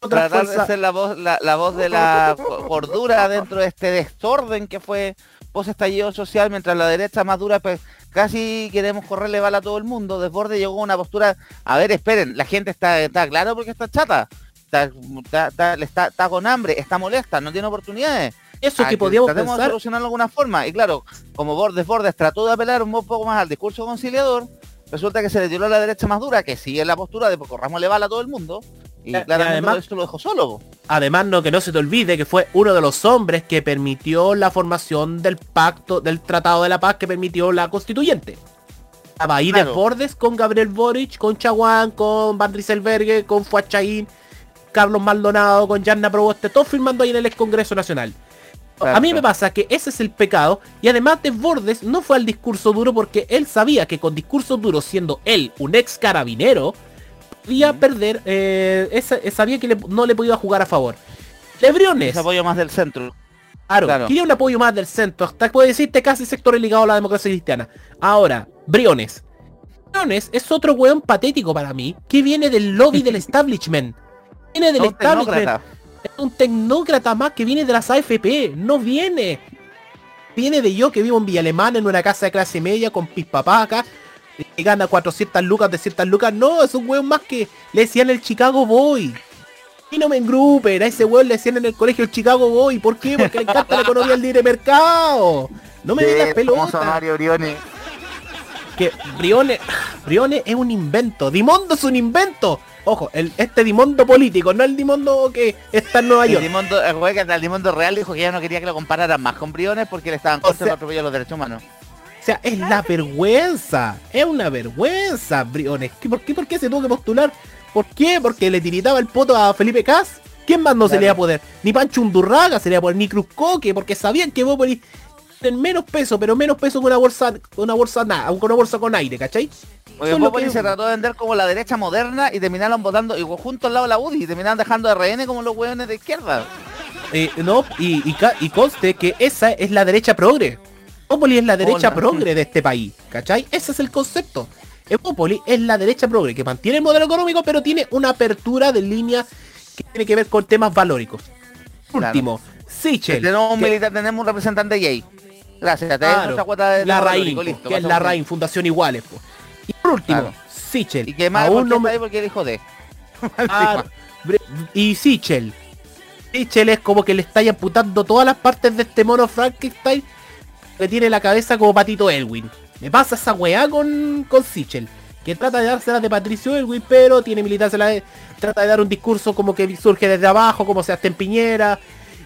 Tratar de ser la voz, la, la voz de la co- cordura dentro de este desorden que fue post estallido social, mientras la derecha más dura, pues casi queremos correrle bala a todo el mundo. Desborde llegó una postura, a ver, esperen, la gente está, está claro porque está chata, está, está con hambre, está molesta, no tiene oportunidades. Eso Ah, que podíamos tratemos de pensar solucionarlo de alguna forma. Y claro, como Bordes Bordes trató de apelar un poco más al discurso conciliador, resulta que se le tiró a la derecha más dura, que sigue la postura de pues, corrámosle bala a todo el mundo. Y, y claramente además- esto lo dejó solo. po. Además, no que no se te olvide que fue uno de los hombres que permitió la formación del pacto, del Tratado de la Paz que permitió la constituyente. Estaba ahí Claro. Desbordes con Gabriel Boric, con Chaguán, con Van Rieselberghe, con Fuachaín, Carlos Maldonado, con Yanna Proboste, todos firmando ahí en el ex Congreso Nacional. A mí me pasa que ese es el pecado y además Desbordes no fue al discurso duro porque él sabía que con discurso duro siendo él un ex carabinero podía perder, eh, esa- sabía que le- no le podía jugar a favor. Lebriones, apoyo más del centro. claro, claro. quería un apoyo más del centro, hasta puede decirte casi sector ligado a la democracia cristiana. Ahora, Briones. Briones es otro weón patético para mí que viene del lobby del establishment. Viene del establishment. tecnócrata. Es un tecnócrata más que viene de las AFP. No viene. Viene de yo que vivo en Villa Alemana en una casa de clase media con pispapaca. Y gana 400 lucas, 300 lucas. No, es un weón más que le decían el Chicago Boy. Y no me engrupen, a ese weón le decían en el colegio el Chicago Boy. ¿Por qué? Porque le encanta la economía del libre mercado. No me digas pelota. Mario Briones. Que Briones, Briones es un invento. Dimondo es un invento. Ojo, el, este Dimondo político, no el Dimondo que está en Nueva El York. Dimondo, el güey que el Dimondo Real dijo que ya no quería que lo compararan más con Briones porque le estaban O contra sea- el atropello de los derechos humanos. O sea, es la vergüenza. Es una vergüenza, Briones. ¿Qué- ¿Por qué, por qué se tuvo que postular? ¿Por qué? Porque le tiritaba el poto a Felipe Cas. ¿Quién más no se le iba a poder? Ni Pancho Undurraga se le iba a poder, ni Cruz Coque, porque sabían que Bópoli en menos peso, pero menos peso que una bolsa, una bolsa nada, con una bolsa con aire, ¿cachai? Porque Popoli que- se trató de vender como la derecha moderna y terminaron votando igual junto al lado de la UDI y terminaron dejando de RN como los hueones de izquierda. Eh, no, y, y, ca- y conste que esa es la derecha progre. Evópoli es la derecha Hola. progre de este país, ¿cachai? Ese es el concepto. Evópoli es la derecha progre, que mantiene el modelo económico, pero tiene una apertura de línea que tiene que ver con temas valóricos. último, Sichel. Tenemos un que- militar, tenemos un representante gay. Gracias, te Claro, de la listo, que es la. RAIN, Fundación Iguales. po. Y por último, Claro. Sichel. Y que más aún no me- porque el hijo de. Ah, bre- y Sichel. Sichel es como que le está amputando todas las partes de este mono Frankenstein que tiene la cabeza como patito Elwin. Me pasa esa weá con, con Sichel. Que trata de dárselas de Patricio Elwin, pero tiene militancia la trata de dar un discurso como que surge desde abajo, como Sebastián Piñera,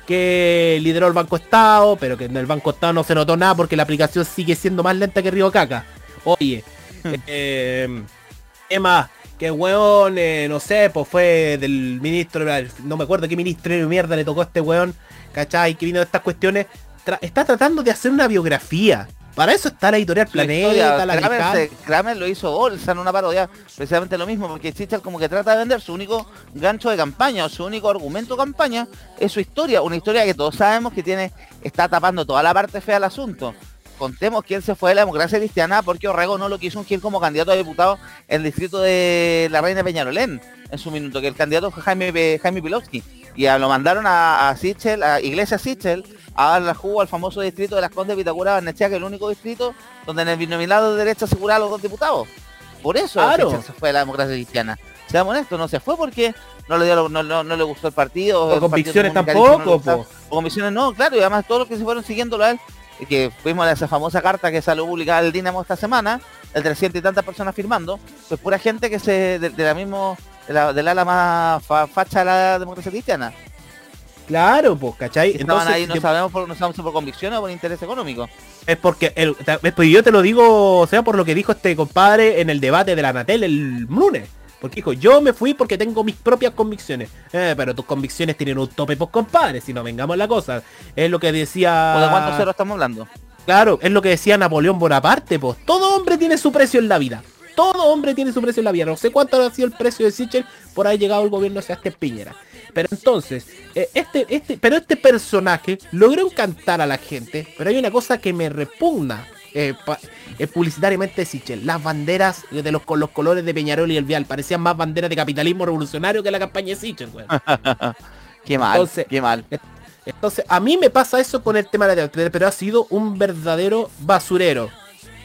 que lideró el Banco Estado, pero que en el Banco Estado no se notó nada porque la aplicación sigue siendo más lenta que Río Caca. Oye, eh, ¿qué más? Que weón, eh, no sé, pues fue del ministro, no me acuerdo qué ministro de mierda le tocó a este weón, ¿cachai? Que vino de estas cuestiones. Tra- está tratando de hacer una biografía. Para eso está la editorial Planeta, historia, la Kramer, se- Kramer lo hizo bolsa en una parodia, precisamente lo mismo, porque Chichel como que trata de vender su único gancho de campaña, o su único argumento de campaña, es su historia, una historia que todos sabemos que tiene, está tapando toda la parte fea del asunto. Contemos que él se fue de la democracia cristiana porque Orrego no lo quiso ungir como candidato a diputado en el distrito de la Reina Peñarolén en su minuto, que el candidato fue Jaime, Jaime Pilowski. Y a- lo mandaron a, a Sichel, a Iglesia Sichel, a darle jugo al famoso distrito de las Condes de Vitacura Barnechea, que es el único distrito donde en el binominado de derecha asegura a los dos diputados. Por eso Claro. Sichel se fue de la democracia cristiana. Seamos honestos, no se fue porque no le, dio no, no- no le gustó el partido. Partido convicciones tampoco. Por convicciones no, claro, y además todos los que se fueron siguiéndolo a él, que fuimos a esa famosa carta que salió publicada el Dinamo esta semana, el 300 y tantas personas firmando, pues pura gente que se, de, de la mismo, de la, del ala más fa- facha de la democracia cristiana. Claro, pues, ¿cachai? Que estaban Entonces, ahí, no que- sabemos por, no sabemos por convicción o por interés económico. Es porque el, es porque yo te lo digo, o sea, por lo que dijo este compadre en el debate de la Natel el lunes. Porque dijo, yo me fui porque tengo mis propias convicciones. Eh, pero tus convicciones tienen un tope, pues compadre, si no vengamos la cosa. Es lo que decía... ¿O de cuántos ceros estamos hablando? Claro, es lo que decía Napoleón Bonaparte, pues. Todo hombre tiene su precio en la vida. Todo hombre tiene su precio en la vida. No sé cuánto ha sido el precio de Sichel por haber llegado el gobierno de Sebastián Piñera. Pero entonces, eh, este, este, pero este personaje logró encantar a la gente. Pero hay una cosa que me repugna eh, pa- eh, publicitariamente de Sichel. Las banderas de los, con los colores de Peñarol y el Vial. Parecían más banderas de capitalismo revolucionario que la campaña de Sichel, weón. Qué mal, Entonces- qué mal. Entonces, a mí me pasa eso con el tema de la pero ha sido un verdadero basurero.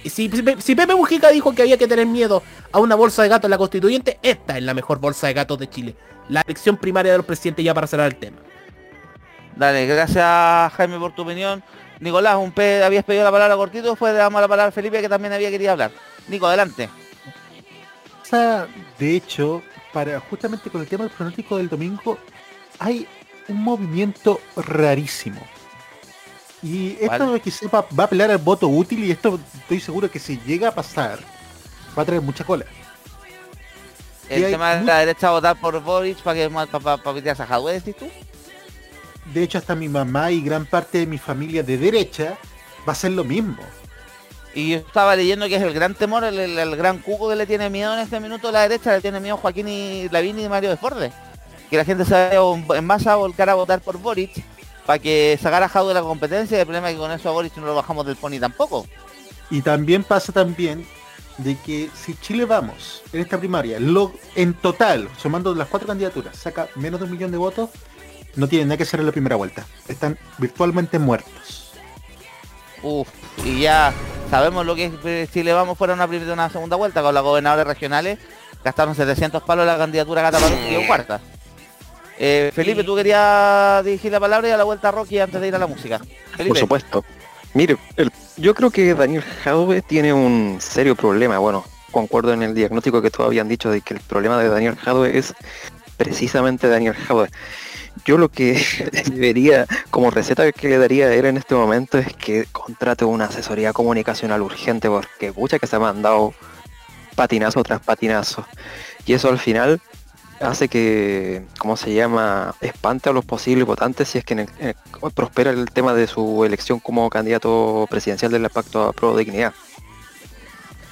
Y si, si, Pepe Mujica dijo que había que tener miedo a una bolsa de gato en la constituyente, esta es la mejor bolsa de gatos de Chile. La elección primaria de los presidentes ya para cerrar el tema. Dale, gracias Jaime por tu opinión. Nicolás, un pe habías pedido la palabra cortito, después le damos la palabra a Felipe que también había querido hablar. Nico, adelante. De hecho, para justamente con el tema del pronóstico del domingo, hay un movimiento rarísimo. Y esto que sepa va a apelar al voto útil y esto estoy seguro que si llega a pasar, va a traer mucha cola. El tema de la derecha votar por Boric para que para pa, pa, pitear a Jadwe, decís tú. De hecho, hasta mi mamá y gran parte de mi familia de derecha va a ser lo mismo. Y yo estaba leyendo que es el gran temor, el, el- el gran cuco que le tiene miedo en este minuto a la derecha, le tiene miedo Joaquín y Lavín y Mario Desbordes. Que la gente se vaya en masa a volcar a votar por Boric para que sacara a Jadwe de la competencia. y El problema es que con eso a Boric no lo bajamos del pony tampoco. Y también pasa también de que si Chile Vamos en esta primaria, lo, en total, sumando las cuatro candidaturas, saca menos de un millón de votos, no tienen nada que hacer en la primera vuelta. Están virtualmente muertos. Uf, y ya sabemos lo que es eh, si le vamos fuera una primera una segunda vuelta con las gobernadoras regionales, gastaron 700 palos la candidatura Gata y quedó cuarta. Eh, Felipe, tú querías dirigir la palabra y a la vuelta a Rocky antes de ir a la música. Felipe, Por supuesto. Mire, el- yo creo que Daniel Jadwe tiene un serio problema. Bueno, concuerdo en el diagnóstico que todos habían dicho de que el problema de Daniel Jadwe es precisamente Daniel Jadwe. Yo lo que debería, como receta que le daría a él en este momento es que contrate una asesoría comunicacional urgente porque pucha que se ha mandado patinazo tras patinazo. Y eso al final hace que, ¿cómo se llama?, espante a los posibles votantes si es que prospera el tema de su elección como candidato presidencial del Pacto a Pro Dignidad.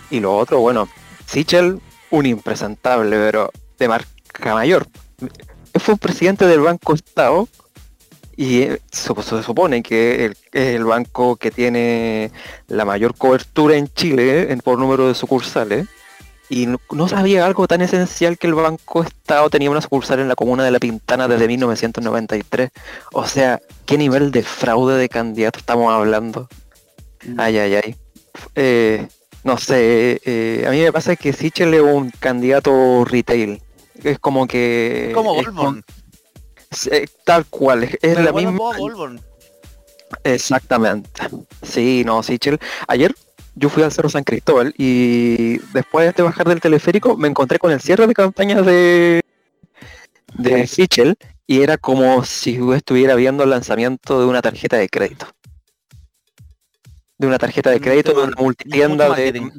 Y lo otro, bueno, Sichel, un impresentable, pero de marca mayor. Fue un presidente del Banco Estado y eh, se, se supone que el- es el banco que tiene la mayor cobertura en Chile en- por número de sucursales Y no, no sabía algo tan esencial que el Banco Estado tenía una sucursal en la comuna de La Pintana desde 1993. O sea, ¿qué nivel de fraude de candidato estamos hablando? Ay, ay, ay. Eh, no sé, eh, a mí me pasa que Sichel es un candidato retail. Es como que... Como es Goldborn. con- eh, tal cual, es, es Me la misma... Goldborn. Exactamente. Sí, no, Sichel. Ayer yo fui al Cerro San Cristóbal y después de bajar del teleférico me encontré con el cierre de campaña de de Sichel y era como si yo estuviera viendo el lanzamiento de una tarjeta de crédito. De una tarjeta de Mm, crédito de una multitienda de,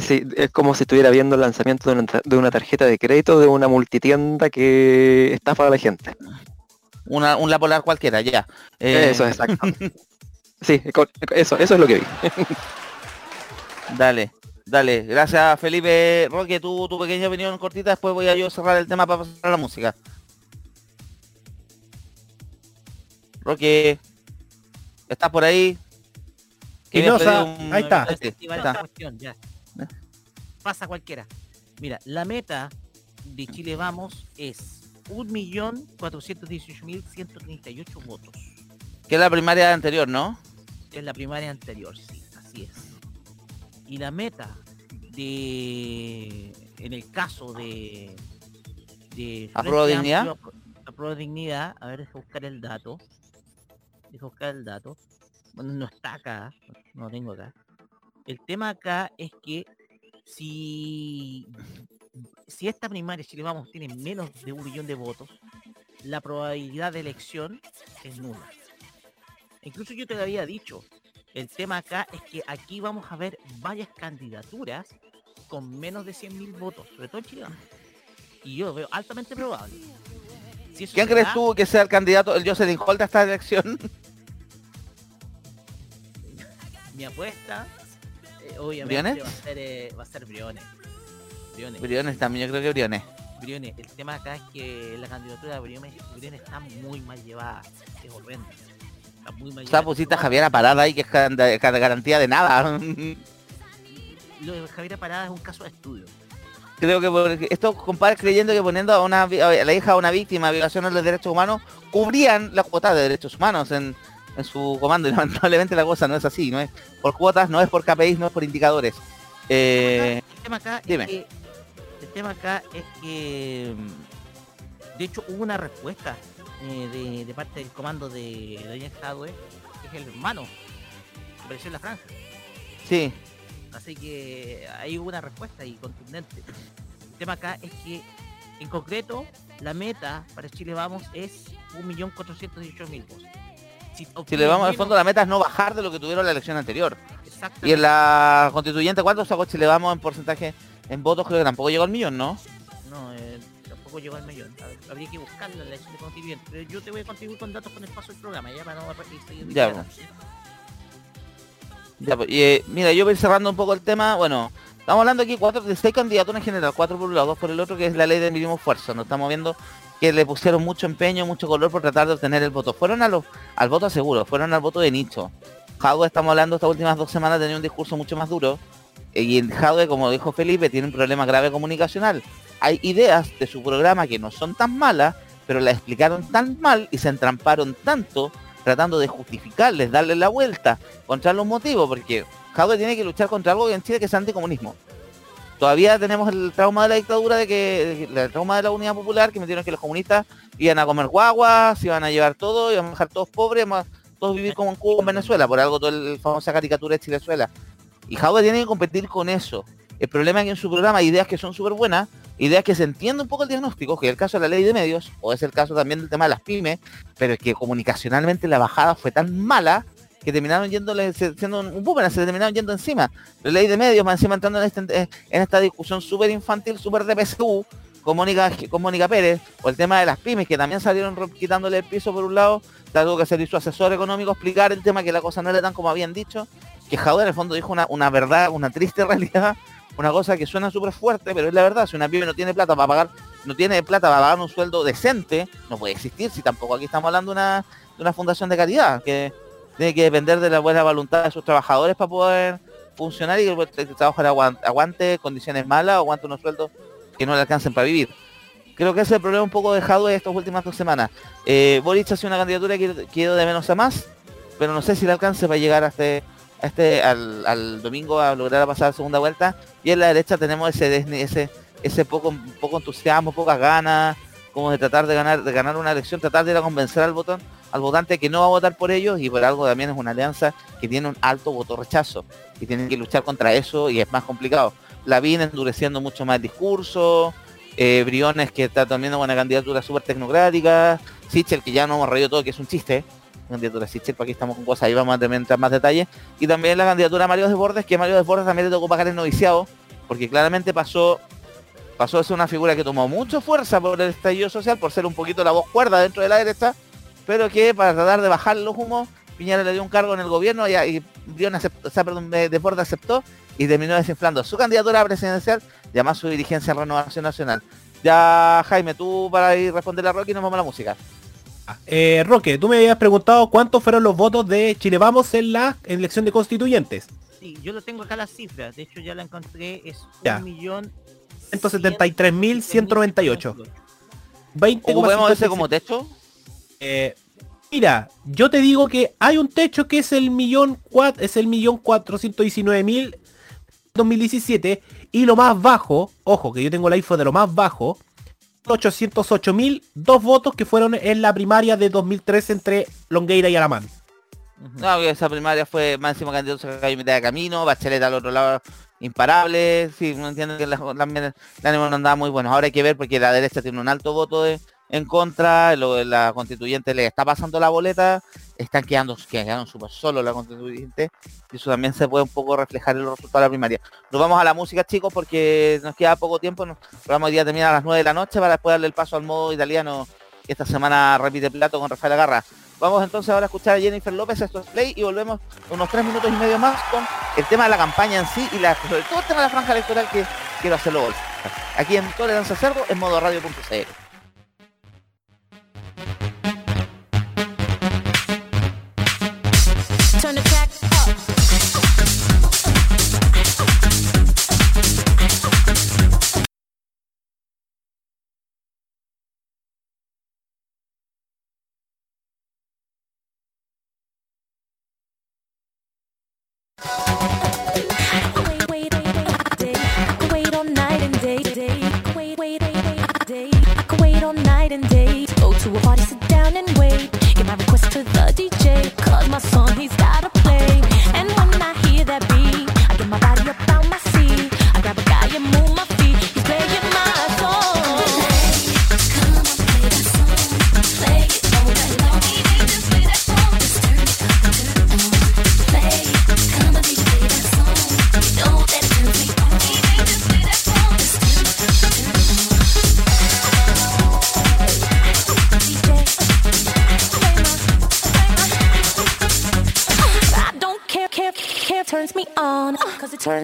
Sí, es como si estuviera viendo el lanzamiento de una, ta- de una tarjeta de crédito de una multitienda que estafa a la gente. Una, un La Polar cualquiera, ya. Eh, Eso, exacto. Sí, con- eso, eso es lo que vi. Dale, dale. Gracias Felipe Roque, tu, tu pequeña opinión cortita, después voy a yo cerrar el tema para pasar a la música. Roque, ¿estás por ahí? Quinosa, un- ahí está. Ahí está. Pasa cualquiera. Mira, la meta de Chile Vamos es 1.418.138 votos. Que es la primaria anterior, ¿no? Es la primaria anterior, sí, así es. Y la meta de, en el caso de, de ¿Apruebo dignidad? Apruebo dignidad, a ver, deja buscar el dato. Deja buscar el dato. Bueno, no está acá, no lo tengo acá. El tema acá es que si, si esta primaria Chile Vamos tiene menos de un millón de votos, la probabilidad de elección es nula. Incluso yo te lo había dicho, el tema acá es que aquí vamos a ver varias candidaturas con menos de 100.000 votos, sobre todo en Chile. Vamos. Y yo lo veo altamente probable. Si ¿Quién crees tú que sea el candidato, el Jocelyn Holt a esta elección? Mi apuesta, obviamente, ¿Briones? va a ser, eh, va a ser Briones. Briones. Briones también, yo creo que Briones. Briones. El tema acá es que la candidatura de Briones, Briones está muy mal llevada. Es. Está muy mal O sea, pusiste a Javiera Parada ahí, que es gar- gar- garantía de nada. Lo de Javier Parada es un caso de estudio. Creo que por- estos compadres creyendo que poniendo a, una, a la hija de una víctima de violaciones de los derechos humanos, cubrían la cuota de derechos humanos en, en su comando. Y lamentablemente la cosa no es así, no es por cuotas, no es por KPIs, no es por indicadores. Eh, El tema acá es que el tema acá es que mm, de hecho hubo una respuesta eh, de, de parte del comando de Daniel Jadwe, que es el hermano que apareció en la franja. sí, Así que hay una respuesta y contundente. El tema acá es que, en concreto, la meta para Chile Vamos es 1.418.000 votos. Si, le vamos al fondo, la meta es no bajar de lo que tuvieron la elección anterior. Y en la constituyente, ¿cuánto sacó Chile Vamos en porcentaje en votos? Creo que tampoco llegó al millón, ¿no? No, eh, tampoco llegó al millón. Ver, habría que buscarlo en la elección de constituyente. Pero yo te voy a contribuir con datos con el paso del programa, ya para no Ya, reiterando. Ya, pues, y, eh, mira, yo voy cerrando un poco el tema. Bueno, estamos hablando aquí cuatro, de seis candidaturas en general, cuatro por un lado, dos por el otro, que es la ley del mínimo esfuerzo. Nos estamos viendo que le pusieron mucho empeño, mucho color por tratar de obtener el voto. Fueron a al voto seguro, fueron al voto de nicho. Jadwe, estamos hablando estas últimas dos semanas, tenía un discurso mucho más duro. eh, Y en Jadwe, como dijo Felipe, tiene un problema grave comunicacional. Hay ideas de su programa que no son tan malas, pero las explicaron tan mal y se entramparon tanto tratando de justificarles, darles la vuelta, encontrar los motivos, porque Jadwe tiene que luchar contra algo en Chile que es anticomunismo. Todavía tenemos el trauma de la dictadura, de que el trauma de la unidad popular, que metieron que los comunistas iban a comer guaguas, iban a llevar todo, iban a dejar todos pobres, más todos vivir como en Cuba en Venezuela, por algo toda la famosa caricatura de Chilezuela. Y Jadwe tiene que competir con eso. El problema es que en su programa hay ideas que son súper buenas, ideas que se entiende un poco el diagnóstico, que es el caso de la ley de medios, o es el caso también del tema de las pymes, pero es que comunicacionalmente la bajada fue tan mala que terminaron yéndole, siendo un boomerang, se terminaron yendo encima. La ley de medios, más encima entrando en, este- esta discusión súper infantil, súper de PSU, con Mónica, con Mónica Pérez, o el tema de las pymes, que también salieron ro- quitándole el piso por un lado, tuvo que salir su asesor económico explicar el tema, que la cosa no era tan como habían dicho, que Jaude en el fondo dijo una, una verdad, una triste realidad, una cosa que suena súper fuerte, pero es la verdad, si una pyme no tiene plata para pagar, no tiene plata para pagar un sueldo decente, no puede existir, si tampoco aquí estamos hablando de una, de una fundación de caridad, que tiene que depender de la buena voluntad de sus trabajadores para poder funcionar y que el trabajador aguante, condiciones malas o aguante unos sueldos que no le alcancen para vivir. Creo que ese es el problema un poco dejado de estas últimas dos semanas. Eh, Boric ha sido una candidatura que, que ha ido de menos a más, pero no sé si le alcance para llegar a este, este al, domingo a lograr pasar la segunda vuelta. Y en la derecha tenemos ese poco poco entusiasmo, pocas ganas, de tratar de ganar de ganar una elección, tratar de ir convencer al botón al votante que no va a votar por ellos y por algo también es una alianza que tiene un alto voto rechazo y tienen que luchar contra eso y es más complicado. La viene endureciendo mucho más el discurso, eh, Briones que está también una candidatura súper tecnocrática, Sichel que ya no hemos reído todo que es un chiste, candidatura Sichel, aquí estamos con cosas, ahí vamos a entrar más detalles, y también la candidatura Mario Desbordes, que Mario Desbordes también le tocó pagar el noviciado, porque claramente pasó pasó a ser una figura que tomó mucha fuerza por el estallido social, por ser un poquito la voz cuerda dentro de la derecha, pero que para tratar de bajar los humos, Piñera le dio un cargo en el gobierno y, y Briones aceptó, o sea, perdón, de- Desbordes aceptó y terminó desinflando su candidatura presidencial y además su dirigencia en Renovación Nacional. Ya, Jaime, tú para ir a responder a Rocky nos vamos a la música. Eh, Roque, tú me habías preguntado cuántos fueron los votos de Chile Vamos en la elección de constituyentes. Sí, yo lo tengo acá la cifra, de hecho ya la encontré, es Ya. un millón 173.198. 20,56. ¿Ocupemos ese como techo? Eh, mira, yo te digo que hay un techo que es el millón cuat- es el millón cuatrocientos mil 2017 y lo más bajo, ojo que yo tengo la info de lo más bajo, 808 mil dos votos que fueron en la primaria de 2003 entre Longueira y Alamán. No, esa primaria fue máximo candidato se cayó mitad de camino, Bachelet al otro lado imparable, sí, no entiendo que la, la- no andaba muy bueno. Ahora hay que ver porque la derecha tiene un alto voto de- en contra, lo la constituyente le está pasando la boleta, están quedando, quedaron súper solos la constituyente, y eso también se puede un poco reflejar en los resultados de la primaria. Nos vamos a la música chicos porque nos queda poco tiempo, nos, el programa hoy día termina a las 9 de la noche para después darle el paso al modo italiano que esta semana repite plato con Rafael Agarra. Vamos entonces ahora a escuchar a Jennifer López, esto es Play, y volvemos unos tres minutos y medio más con el tema de la campaña en sí y sobre todo el tema de la franja electoral que quiero hacerlo hoy. Aquí en Tolerancia Cerdo, en modo radio.cl. Go to a party, sit down and wait. Get my request to the DJ. Cause my song he's gotta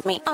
with me.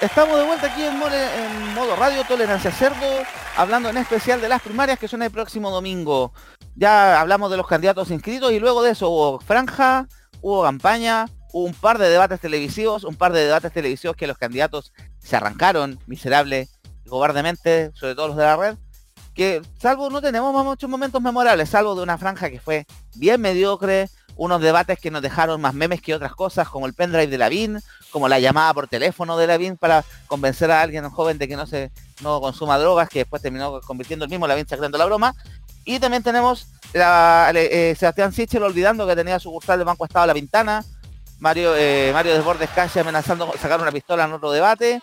Estamos de vuelta aquí en, modo radio Tolerancia Cerdo, hablando en especial de las primarias que son el próximo domingo. Ya hablamos de los candidatos inscritos y luego de eso hubo franja, hubo campaña, hubo un par de debates televisivos, un par de debates televisivos que los candidatos se arrancaron miserable y cobardemente, sobre todo los de la red, que salvo no tenemos muchos momentos memorables, salvo de una franja que fue bien mediocre, unos debates que nos dejaron más memes que otras cosas, como el pendrive de Lavín, como la llamada por teléfono de Lavín para convencer a alguien joven de que no se no consuma drogas, que después terminó convirtiendo el mismo Lavín sacando la broma. Y también tenemos la, eh, Sebastián Sichel olvidando que tenía sucursal de Banco Estado La Pintana, Mario eh, Mario Desbordes casi amenazando sacar una pistola en otro debate.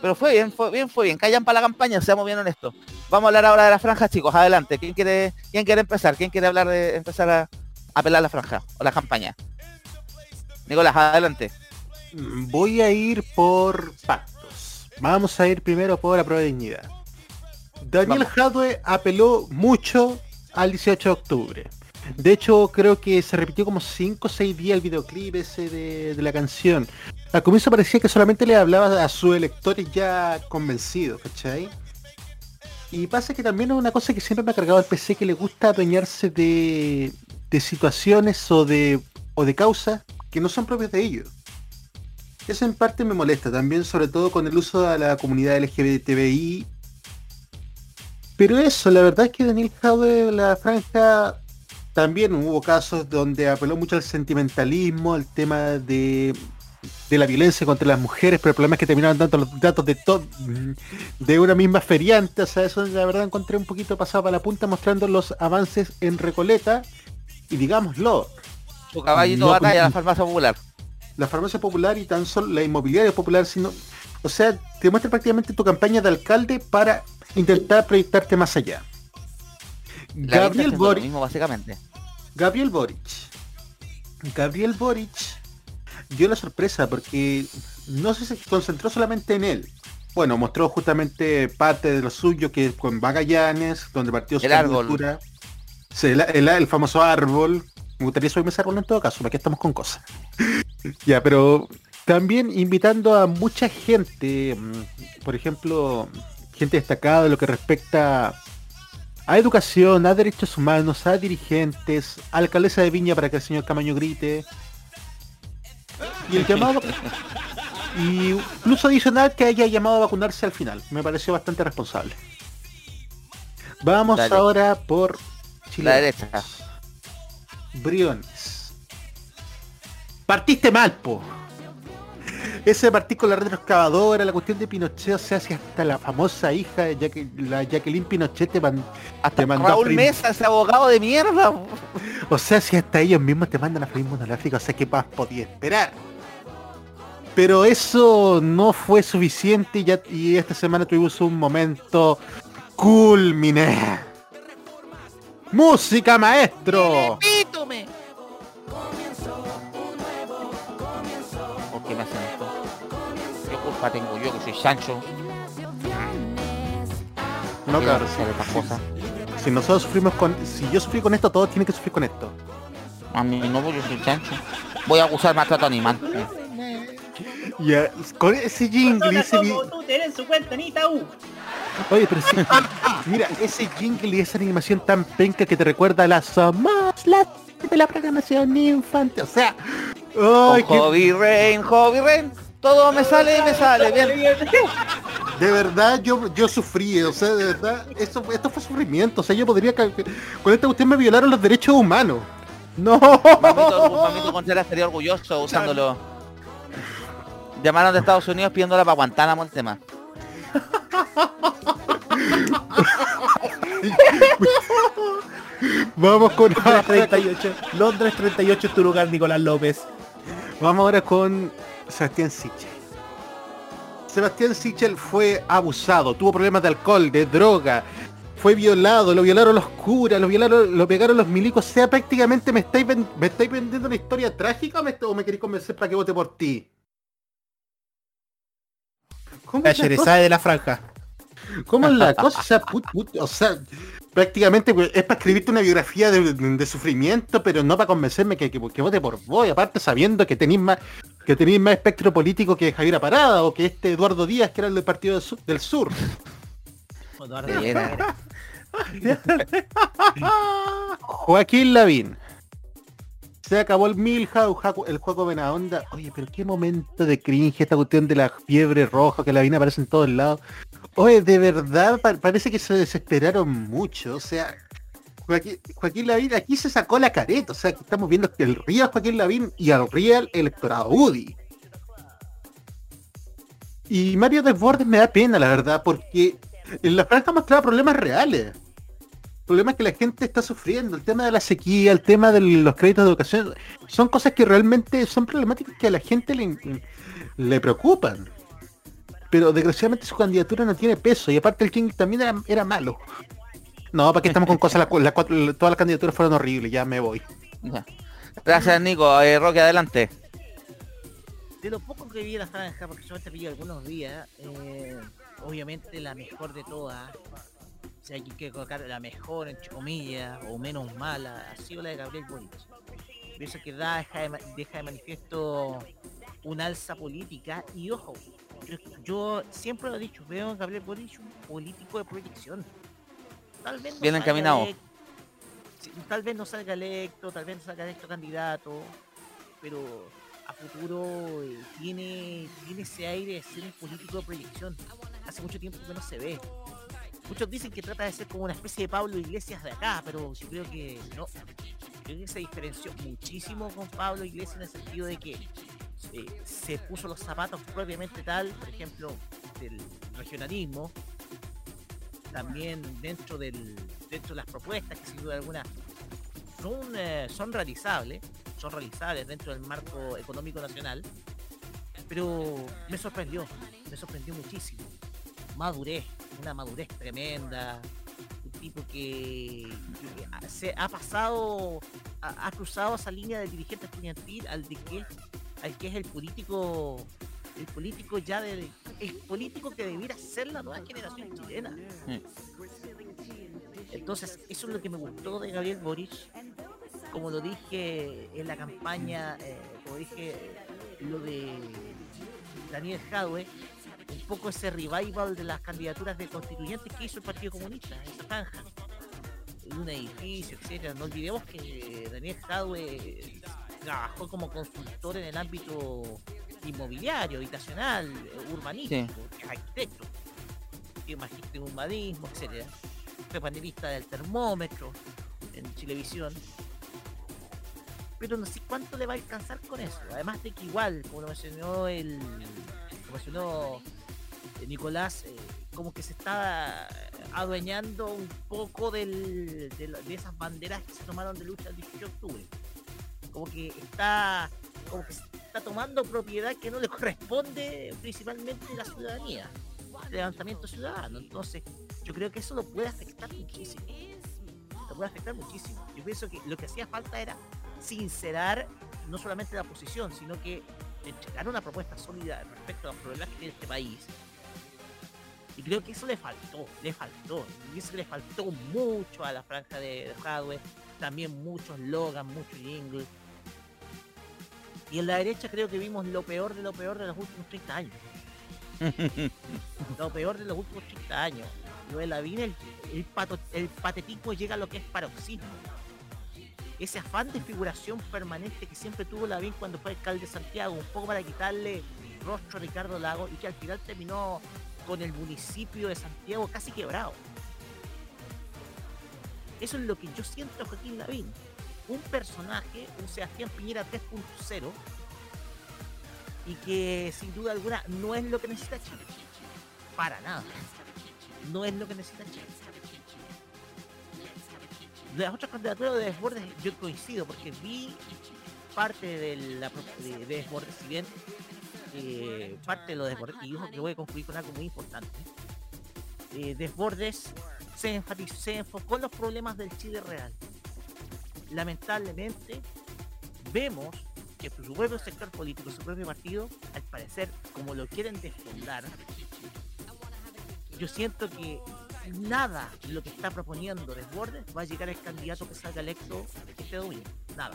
Pero fue bien, fue bien, fue bien. Callan para la campaña, seamos bien honestos. Vamos a hablar ahora de la franja, chicos. Adelante. ¿Quién quiere, quién quiere empezar? ¿Quién quiere hablar de empezar a, a pelar la franja o la campaña? Nicolás, adelante. Voy a ir por pactos. Vamos a ir primero por la prueba de dignidad. Daniel Hadwe apeló mucho al 18 de octubre. De hecho, creo que se repitió como 5 o 6 días el videoclip ese de, de la canción. Al comienzo parecía que solamente le hablaba a sus electores ya convencidos, ¿cachai? Y pasa que también es una cosa que siempre me ha cargado al PC que le gusta adueñarse de, de situaciones o de, o de causas que no son propias de ellos. Eso en parte me molesta también, sobre todo con el uso de la comunidad LGBTI. Pero eso, la verdad es que Daniel Jaude, la franja, también hubo casos donde apeló mucho al sentimentalismo, al tema de, de la violencia contra las mujeres, pero el problema es que terminaron dando los datos de todo de una misma feriante, o sea, eso la verdad encontré un poquito pasado para la punta mostrando los avances en Recoleta y digámoslo, Su caballito No, batalla, la farmacia popular. La farmacia popular y tan solo la inmobiliaria popular, sino, o sea, te muestra prácticamente tu campaña de alcalde para intentar proyectarte más allá. La Gabriel Boric, mismo, básicamente. Gabriel Boric, Gabriel Boric dio la sorpresa porque no se concentró solamente en él. Bueno, mostró justamente parte de lo suyo que con Magallanes, donde partió su El árbol. Sí, el, el- el famoso árbol. Me gustaría subirme ese árbol en todo caso, porque estamos con cosas. ya, pero también invitando a mucha gente, mm, por ejemplo, gente destacada de lo que respecta a educación, a derechos humanos, a dirigentes, a alcaldesa de Viña para que el señor Camaño grite. Y el llamado y incluso adicional que haya llamado a vacunarse al final. Me pareció bastante responsable. Vamos Dale. ahora por Chile. La derecha. Briones. Partiste mal, po. Ese de partir con la retroexcavadora, la cuestión de Pinochet, o sea, si hasta la famosa hija de Jaque- la Jacqueline Pinochet te, man- Hasta te mandó a Raúl freír- Mesa, ese abogado de mierda. O sea, si hasta ellos mismos te mandan a freír monográfica, o sea, ¿qué más podía esperar? Pero eso no fue suficiente y, ya, y esta semana tuvimos un momento culmine. ¡Música, maestro! ¡Pítome! ¿Por qué me hacen esto? ¿Qué culpa tengo yo que soy Sancho? No, ¿Qué claro, hacer estas cosas? si, si nosotros sufrimos con... Si yo sufrí con esto, todos tienen que sufrir con esto. A mí no, pues yo soy Sancho. Voy a acusar maltrato animal. Ya, con ese jingle y ese como tú tenés en su cuenta en Itaú. Oye, pero sí, mira, ese jingle y esa animación tan penca que te recuerda a la Somos la de la programación infantil. O sea, Con qué- Hobby Rain, Hobby Rain. Todo me sale y me sale bien. de verdad yo, yo sufrí, o sea, de verdad, esto, esto fue sufrimiento. O sea, yo podría con esta cuestión me violaron los derechos humanos. No, Mamito, mamito Contreras estaría orgulloso usándolo. Llamaron de Estados Unidos pidiéndola para Guantánamo el tema. Vamos con Londres 38. Londres 38 es tu lugar, Nicolás López. Vamos ahora con Sebastián Sichel. Sebastián Sichel fue abusado, tuvo problemas de alcohol, de droga, fue violado, lo violaron los curas, lo violaron, lo pegaron los milicos. O sea, prácticamente me estáis, me estáis vendiendo una historia trágica o me, o me queréis convencer para que vote por ti. ¿Cómo La la de la franja. ¿Cómo es la cosa? O sea, put- put- o sea, prácticamente pues, es para escribirte una biografía de, de sufrimiento, pero no para convencerme que, que, que vote por vos, y aparte sabiendo que tenéis más que tenéis más espectro político que Javier Parada o que este Eduardo Díaz, que era el del Partido del Sur. Del Sur. Joaquín Lavín. Se acabó el Milhouse, el juego buena onda. Oye, pero qué momento de cringe esta cuestión de la fiebre roja que Lavín aparece en todos lados. Oye, de verdad pa- parece que se desesperaron mucho. O sea, Joaquín, Lavín aquí se sacó la careta. O sea, que estamos viendo que el real Joaquín Lavín y al real electorado UDI. Y Mario Desbordes me da pena, la verdad, porque en la franja mostraba problemas reales problemas que la gente está sufriendo, el tema de la sequía, el tema de los créditos de educación, son cosas que realmente son problemáticas que a la gente le, le preocupan. Pero desgraciadamente su candidatura no tiene peso y aparte el King también era, era malo. No, ¿para qué estamos con cosas? Todas las candidaturas fueron horribles, ya me voy. Gracias, Nico. Eh, Roque, adelante. De lo poco que vi la franja, porque solamente vi algunos días, eh, obviamente la mejor de todas, hay que colocar la mejor, entre comillas, o menos mala, ha sido la de Gabriel Boric. Pienso que da, deja, de, deja de manifiesto un alza política y ojo, yo, yo siempre lo he dicho, veo a Gabriel Boric un político de proyección. Tal vez no Bien encaminado. tal vez no salga electo, tal vez no salga electo candidato, pero a futuro eh, tiene, tiene ese aire de ser un político de proyección. Hace mucho tiempo que no se ve. Muchos dicen que trata de ser como una especie de Pablo Iglesias de acá, pero yo creo que no. Creo que se diferenció muchísimo con Pablo Iglesias en el sentido de que eh, se puso los zapatos propiamente tal, por ejemplo, del regionalismo, también dentro del dentro de las propuestas que sin duda alguna son, eh, son realizables, son realizables dentro del marco económico nacional, pero me sorprendió, me sorprendió muchísimo. Madurez, una madurez tremenda, un tipo que, se ha pasado, ha, ha cruzado esa línea del dirigente estudiantil al de que al que es el político, el político ya del, el político que debiera ser la nueva generación chilena. Entonces, eso es lo que me gustó de Gabriel Boric. Como lo dije en la campaña, eh, como dije lo de Daniel Jadwe, un poco ese revival de las candidaturas de constituyentes que hizo el Partido Comunista, esa franja. En un edificio, etcétera. No olvidemos que Daniel Jadwe trabajó como consultor en el ámbito inmobiliario, habitacional, urbanístico, es arquitecto, tiene magíster en urbanismo, etcétera fue panelista del termómetro en Chilevisión. Pero no sé cuánto le va a alcanzar con eso. Además de que igual, como lo mencionó el. Como mencionó Nicolás, eh, como que se está adueñando un poco de, esas banderas que se tomaron de lucha el 18 de octubre. Como que está. Como que está tomando propiedad que no le corresponde principalmente a la ciudadanía. El levantamiento ciudadano. Entonces, yo creo que eso lo puede afectar muchísimo. Lo puede afectar muchísimo. Yo pienso que lo que hacía falta era sincerar no solamente la posición, sino que entregar una propuesta sólida respecto a los problemas que tiene este país. Y creo que eso le faltó, le faltó. Y eso le faltó mucho a la franja de, hardware, también muchos Logan, muchos jingle. Y en la derecha creo que vimos lo peor de lo peor de los últimos 30 años. lo peor de los últimos 30 años. Lo de Lavín, el, el, pato- el patetismo llega a lo que es paroxismo. Ese afán de figuración permanente que siempre tuvo Lavín cuando fue alcalde de Santiago, un poco para quitarle rostro a Ricardo Lago y que al final terminó con el municipio de Santiago casi quebrado. Eso es lo que yo siento a Joaquín Lavín. Un personaje, un Sebastián Piñera 3.0, y que sin duda alguna no es lo que necesita Chile. Para nada. No es lo que necesita Chile. las otras candidaturas de Desbordes yo coincido porque vi parte de la de, de Desbordes, si bien eh, parte de lo de Desbordes, y ojo que voy a concluir con algo muy importante. Eh, Desbordes se, enfatizó, se enfocó en los problemas del Chile real. Lamentablemente, vemos que su propio sector político, su propio partido, al parecer, como lo quieren desfondar, yo siento que nada de lo que está proponiendo Desbordes va a llegar al candidato que salga electo este domingo. Nada.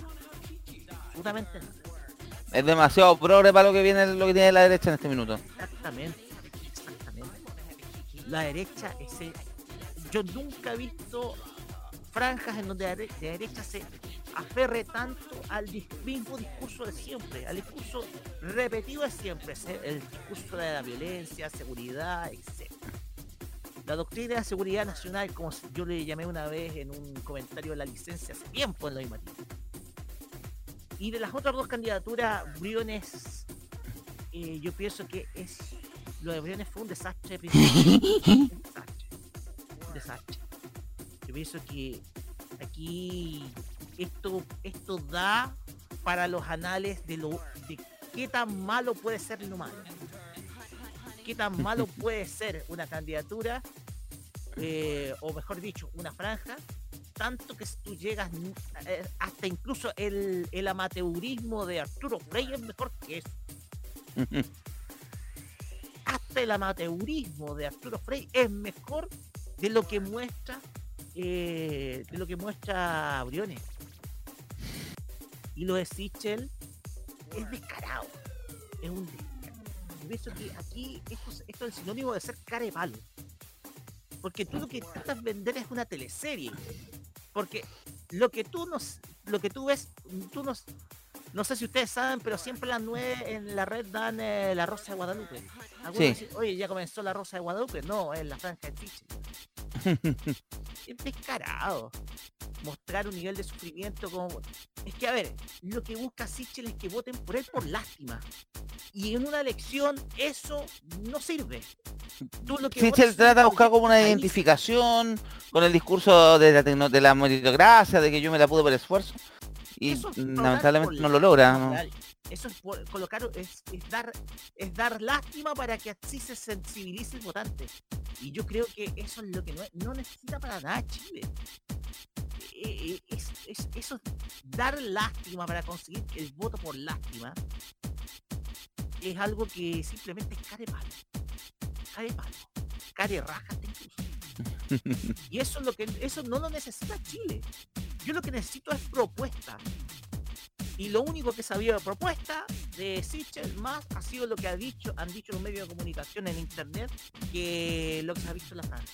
Absolutamente nada. Es demasiado progre para lo que viene lo que tiene la derecha en este minuto. Exactamente. Exactamente. La derecha es Yo nunca he visto franjas en donde la dere- la derecha se aferre tanto al mismo discurso de siempre, al discurso repetido de siempre, el discurso de la violencia, seguridad, etc. La doctrina de seguridad nacional, como yo le llamé una vez en un comentario de la licencia hace tiempo en la misma Y de las otras dos candidaturas, Briones, eh, yo pienso que es lo de Briones fue un desastre. un desastre. Un desastre. Yo pienso que aquí esto, esto da para los anales de lo de qué tan malo puede ser lo malo. Qué tan malo puede ser una candidatura, eh, o mejor dicho, una franja, tanto que si tú llegas n- eh, hasta incluso el, el amateurismo de Arturo Frey es mejor que eso. hasta el amateurismo de Arturo Frey es mejor de lo que muestra eh, de lo que muestra Briones. Y lo de Sichel es descarado. Es un descarado. Yo pienso que aquí esto, es- esto es el sinónimo de ser cara de palo. Porque tú lo que tratas de vender es una teleserie. Porque lo que tú nos, lo que tú ves, tú nos, no sé si ustedes saben, pero siempre a las 9 en la red dan eh, la Rosa de Guadalupe. Algunos Sí. dicen, oye, ya comenzó la Rosa de Guadalupe. No, es la franja de Sichel. Es descarado. Mostrar un nivel de sufrimiento como... Es que, a ver, lo que busca Sichel es que voten por él por lástima. Y en una elección eso no sirve. Tú lo que es trata de buscar como una identificación con el discurso de la, de la meritocracia, de que yo me la pude por esfuerzo. Y Eso es lamentablemente no lo logra. Eso es por- colocar, es, es dar, es dar lástima para que así se sensibilice el votante. Y yo creo que eso es lo que no, no necesita para nada Chile. Eh, eh, es, es- eso es dar lástima para conseguir el voto por lástima es algo que simplemente es care palo. Care palo. Care raja incluso. Y eso es lo que eso no lo necesita Chile. Yo lo que necesito es propuesta. Y lo único que sabía de propuesta de Sichel más ha sido lo que ha dicho, han dicho los medios de comunicación en internet que lo que se ha visto en la franja.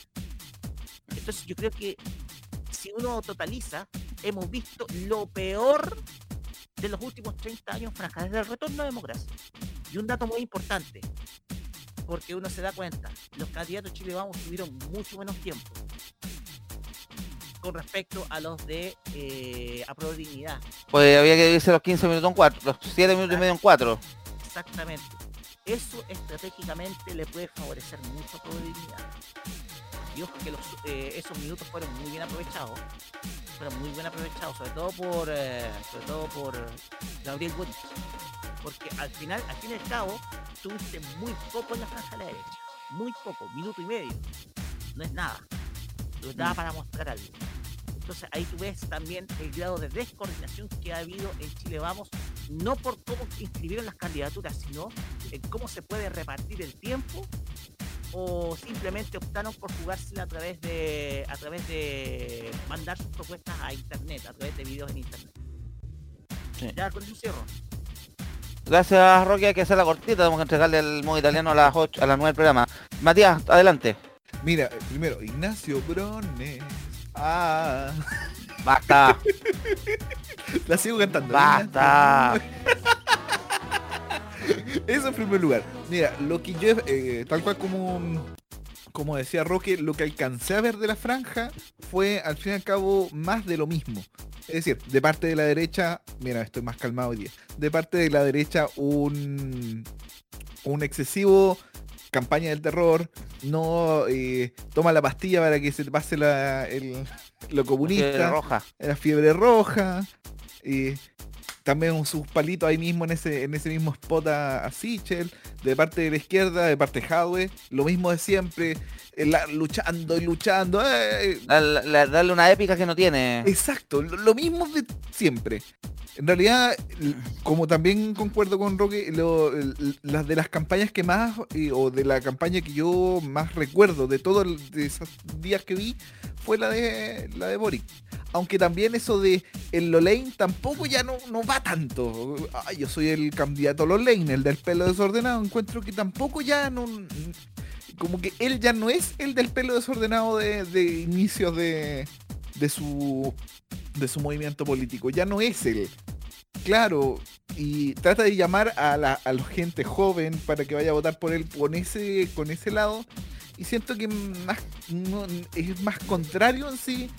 Entonces yo creo que si uno totaliza, hemos visto lo peor de los últimos 30 años en desde el retorno a democracia. Y un dato muy importante, porque uno se da cuenta, los candidatos Chile Vamos tuvieron mucho menos tiempo con respecto a los de eh, Dignidad. Pues había que dividirse los 15 minutos en 4, los 7 minutos y medio en 4. Exactamente. Eso estratégicamente le puede favorecer mucho a Dignidad. Ojo que los, eh, esos minutos fueron muy bien aprovechados. Fueron muy bien aprovechados, sobre todo por eh, sobre todo por Gabriel Boric. Porque al final, al fin y al cabo, tuviste muy poco en la franja de la derecha. Muy poco, minuto y medio. No es nada. Es nada para mostrar algo. Entonces ahí tú ves también el grado de descoordinación que ha habido en Chile Vamos, no por cómo inscribieron las candidaturas, sino en cómo se puede repartir el tiempo o simplemente optaron por jugársela a través de a través de mandar sus propuestas a internet, a través de videos en internet. Sí. Ya con eso cierro. Gracias, Roque, hay que hacer la cortita, tenemos que entregarle el modo italiano a las 8, a las 9 del programa. Matías, adelante. Mira, eh, primero, Ignacio Brones. Ah, Basta, la sigo cantando. basta. Eso en primer lugar. Mira, lo que yo, eh, tal cual como, como decía Roque, lo que alcancé a ver de la franja fue al fin y al cabo más de lo mismo. Es decir, de parte de la derecha, mira, estoy más calmado hoy día. De parte de la derecha un, un excesivo campaña del terror, no eh, toma la pastilla para que se te pase la, el- lo comunista, Fiebre roja. la fiebre roja, eh, también sus palitos ahí mismo en ese, en ese mismo spot a, a Sichel, de parte de la izquierda, de parte de Hadwe, lo mismo de siempre, la- luchando y luchando. eh, la- darle una épica que no tiene. Exacto, lo, lo mismo de siempre. En realidad, como también concuerdo con Roque, lo- las de las campañas que más, eh, o de la campaña que yo más recuerdo de todos esos días que vi, fue la de la de Boric. Aunque también eso de el Lolain tampoco ya no, no va tanto. Ay, yo soy el candidato Lolain, el del pelo desordenado. Encuentro que tampoco ya no. Como que él ya no es el del pelo desordenado de, inicios de, de su de su movimiento político. Ya no es él. Claro, y trata de llamar a la, a la gente joven para que vaya a votar por él con ese, con ese lado. Y siento que es más contrario en sí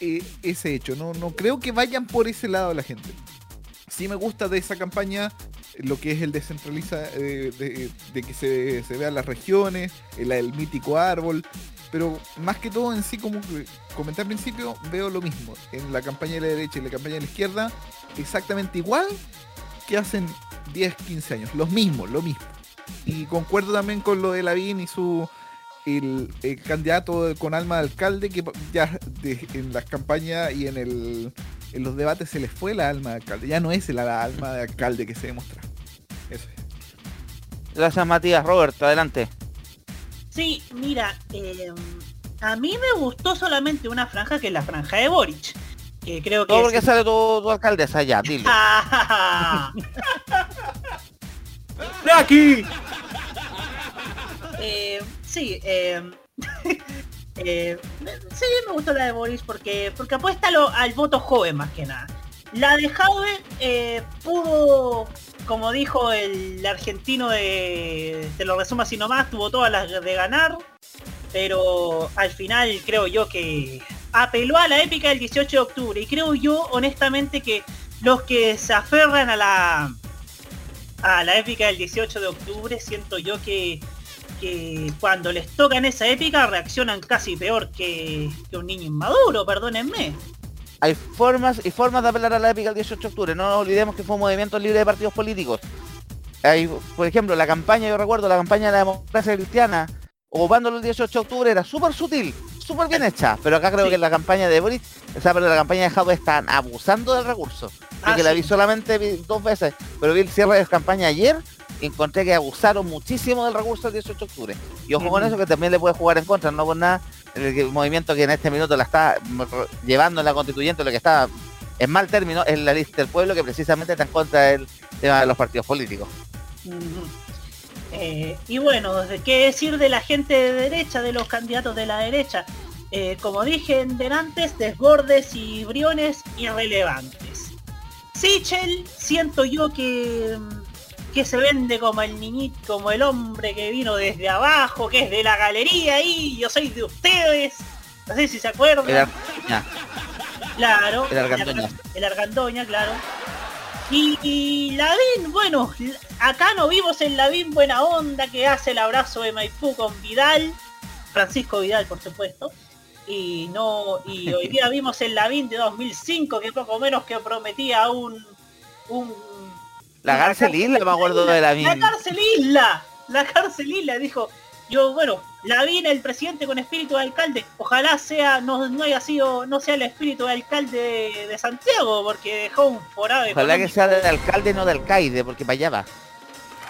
eh, ese hecho. No, no creo que vayan por ese lado la gente. Sí me gusta de esa campaña lo que es el descentraliza, eh, de, que se, se vean las regiones, el, el mítico árbol, pero más que todo en sí, como comenté al principio, veo lo mismo. En la campaña de la derecha y la campaña de la izquierda, exactamente igual que hacen 10, 15 años, los mismos, lo mismo. Y concuerdo también con lo de Lavín y su el, el candidato con alma de alcalde que ya de- en las campañas y en el en los debates se les fue la alma de alcalde, ya no es la alma de alcalde que se demuestra. Eso es. Gracias Matías. Roberto, adelante. Sí, mira, eh, a mí me gustó solamente una franja que es la franja de Boric. Que creo que Todo es- porque sale tu, tu alcaldesa allá, dilo. ¡Aquí! Eh, sí, eh, eh, sí, me gustó la de Boris porque, porque apuesta lo- al voto joven más que nada. La de Jaube eh, pudo, como dijo el argentino de, te lo resumo así nomás, tuvo todas las de ganar, pero al final creo yo que apeló a la épica del 18 de octubre y creo yo honestamente que los que se aferran a la a la épica del 18 de octubre siento yo que que cuando les tocan esa épica reaccionan casi peor que, que un niño inmaduro, perdónenme. Hay formas y formas de apelar a la épica el 18 de octubre. No olvidemos que fue un movimiento libre de partidos políticos. Hay, por ejemplo, la campaña, yo recuerdo, la campaña de la democracia cristiana, ocupándolo el 18 de octubre, era súper sutil, súper bien hecha. Pero acá creo Sí. que la campaña de Boris, o sea, pero la campaña de Jaume están abusando del recurso. Ah, Porque la sí. vi solamente dos veces, pero vi el cierre de campaña ayer encontré que abusaron muchísimo del recurso del 18 de octubre. Y ojo con eso que también le puede jugar en contra, no por nada, el, movimiento que en este minuto la está mm, llevando en la constituyente, lo que está en mal término, es la lista del pueblo que precisamente está en contra del tema de los partidos políticos. Eh, y bueno, ¿qué decir de la gente de derecha, de los candidatos de la derecha? Eh, como dije en antes, desbordes y briones irrelevantes. Sichel, siento yo que, que se vende como el niñito, como el hombre que vino desde abajo, que es de la galería y yo soy de ustedes. No sé si se acuerdan. El Claro. el Argandoña. El Argandoña, claro. Y, y Lavín, bueno, acá no vimos el Lavín buena onda que hace el abrazo de Maipú con Vidal, Francisco Vidal por supuesto. Y no y hoy día vimos el Lavín de 2005 que poco menos que prometía un un La cárcel isla, me acuerdo de la La cárcel isla, la cárcel isla dijo. Yo, bueno, Lavín, el presidente con espíritu de alcalde, ojalá sea, no, no haya sido, no sea el espíritu de alcalde de, de Santiago, porque dejó un forado Ojalá que sea de alcalde, no de alcaide, porque para allá va.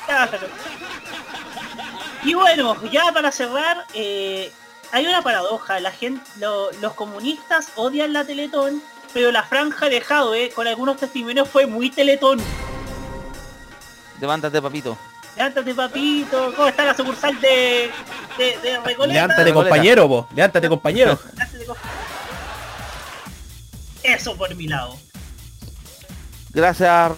Claro. Y bueno, ya para cerrar, eh, hay una paradoja. La gente, lo- los comunistas odian la Teletón, pero la franja de Jadwe, con algunos testimonios, fue muy Teletón. Levántate, papito. Levántate, papito. ¿Cómo está la sucursal de, de, de Recoleta? Levántate, compañero, po. Levántate, compañero. Eso por mi lado. Gracias,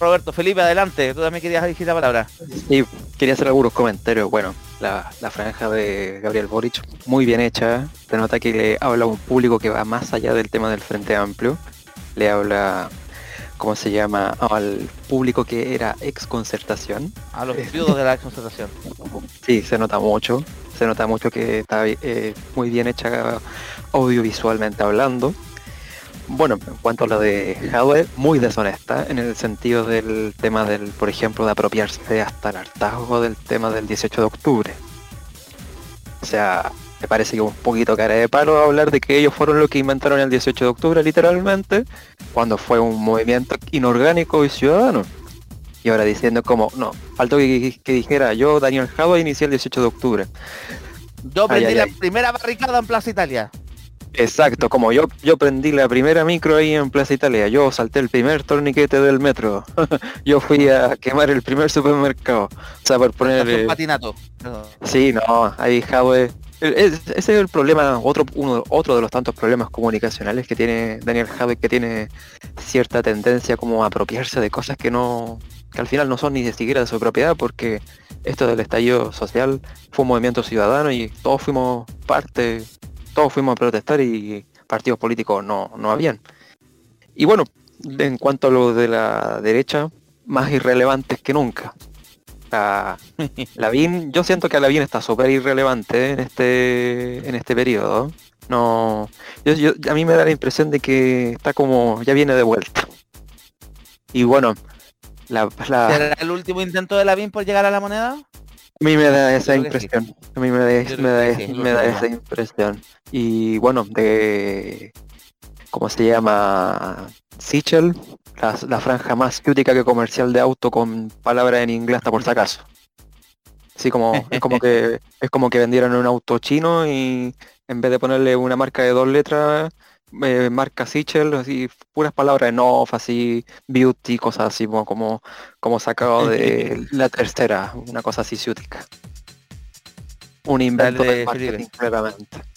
Roberto. Felipe, adelante. Tú también querías dirigir la palabra. Y quería hacer algunos comentarios. Bueno, la, la franja de Gabriel Boric, muy bien hecha. Se nota que le habla a un público que va más allá del tema del Frente Amplio. Le habla ¿cómo se llama? Al público que era ex concertación. A los viudos de la concertación. Sí, se nota mucho. Se nota mucho que está eh, muy bien hecha audiovisualmente hablando. Bueno, en cuanto a lo de Hadwe, muy deshonesta en el sentido del tema del, por ejemplo, de apropiarse hasta el hartazgo del tema del 18 de octubre. O sea, me parece que un poquito cara de palo hablar de que ellos fueron los que inventaron el 18 de octubre literalmente, cuando fue un movimiento inorgánico y ciudadano. Y ahora diciendo como, no, faltó que, que dijera yo, Daniel Hadwe, inicié el 18 de octubre. Yo prendí ay, la ay. primera barricada en Plaza Italia. Exacto, como yo yo prendí la primera micro ahí en Plaza Italia, yo salté el primer torniquete del metro, yo fui a quemar el primer supermercado, o sea, por poner... Un eh, patinato. Sí, no, ahí es- Ese es el problema, otro, uno, otro de los tantos problemas comunicacionales que tiene Daniel Jadwe, que tiene cierta tendencia como a apropiarse de cosas que no, que al final no son ni siquiera de su propiedad, porque esto del estallido social fue un movimiento ciudadano y todos fuimos parte, todos fuimos a protestar y partidos políticos no, no habían. Y bueno, en cuanto a lo de la derecha, más irrelevantes que nunca. La, Lavín, yo siento que Lavín está súper irrelevante en este en este periodo. No, yo, yo- a mí me da la impresión de que está como ya viene de vuelta. Y bueno, la, la- ¿Será el último intento de Lavín por llegar a la moneda? a mí me da esa sí. impresión. A mí me da, me da, que sí, me da lo esa impresión. Y bueno, de ¿cómo se llama? Sichel, la, la franja más crítica que comercial de auto con palabras en inglés hasta por si acaso. Así como es como que es como que vendieran un auto chino y en vez de ponerle una marca de dos letras, eh, marca Sichel, así puras palabras en off, así beauty, cosas así como como, sacado de la tercera, una cosa así ciútica. Un invento Dale, marketing Felipe. claramente.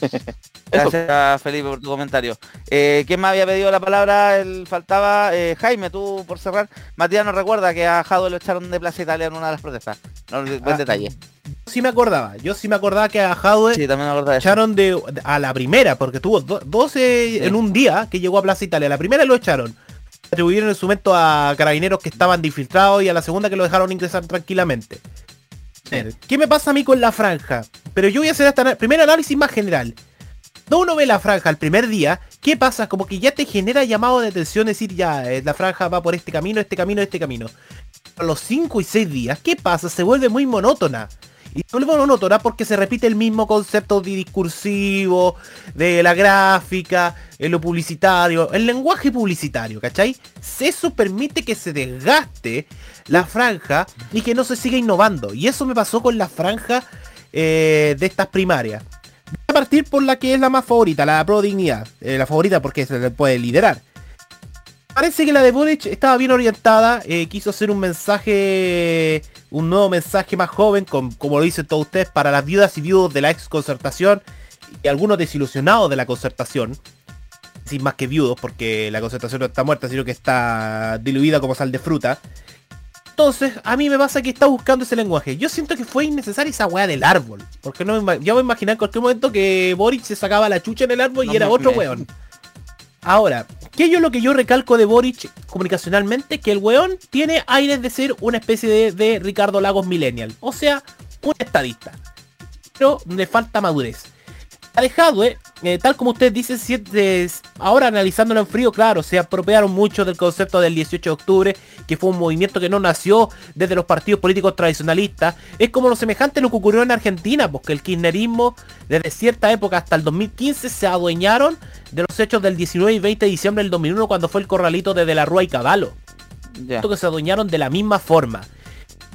Gracias Felipe por tu comentario. Eh, ¿Quién me había pedido la palabra? El faltaba eh, Jaime, tú por cerrar. Matías nos recuerda que a Jado lo echaron de Plaza Italia en una de las protestas. No, buen Ah, detalle. Sí me acordaba, yo sí me acordaba que a Hadwe Sí, también me acordaba de eso. echaron de a la primera, porque tuvo do- 12 en un día que llegó a Plaza Italia. La primera lo echaron. Atribuyeron en su momento a carabineros que estaban infiltrados y a la segunda que lo dejaron ingresar tranquilamente. Ver, ¿Qué me pasa a mí con la franja? Pero yo voy a hacer hasta primer análisis más general. Cuando uno ve la franja el primer día, ¿qué pasa? Como que ya te genera llamado de atención decir ya, eh, la franja va por este camino, este camino, este camino. A los 5 y 6 días, ¿qué pasa? Se vuelve muy monótona. Y se vuelve monótona porque se repite el mismo concepto de discursivo, de la gráfica, en lo publicitario, el lenguaje publicitario, ¿cachai? Eso permite que se desgaste la franja y que no se siga innovando. Y eso me pasó con la franja eh, de estas primarias. Voy a partir por la que es la más favorita, la Pro Dignidad. Eh, la favorita porque se puede liderar. Parece que la de Boric estaba bien orientada, eh, quiso hacer un mensaje, un nuevo mensaje más joven, con- como lo dicen todos ustedes, para las viudas y viudos de la ex concertación y algunos desilusionados de la concertación. Sin más que viudos, porque la concertación no está muerta, sino que está diluida como sal de fruta. Entonces, a mí me pasa que está buscando ese lenguaje. Yo siento que fue innecesaria esa weá del árbol. Porque no me ya voy a imaginar en cualquier momento que Boric se sacaba la chucha en el árbol y era otro weón. Ahora, ¿qué yo lo que yo recalco de Boric comunicacionalmente? Que el weón tiene aires de ser una especie de, de Ricardo Lagos Millennial. O sea, un estadista. Pero le falta madurez. La de Hadwe, eh, tal como ustedes dicen, si es ahora analizándolo en frío, claro, se apropiaron mucho del concepto del 18 de octubre, que fue un movimiento que no nació desde los partidos políticos tradicionalistas. Es como lo semejante a lo que ocurrió en Argentina, porque el kirchnerismo desde cierta época hasta el 2015 se adueñaron de los hechos del 19 y 20 de diciembre del 2001 cuando fue el corralito de De la Rúa y Caballo. Ya. que se adueñaron de la misma forma.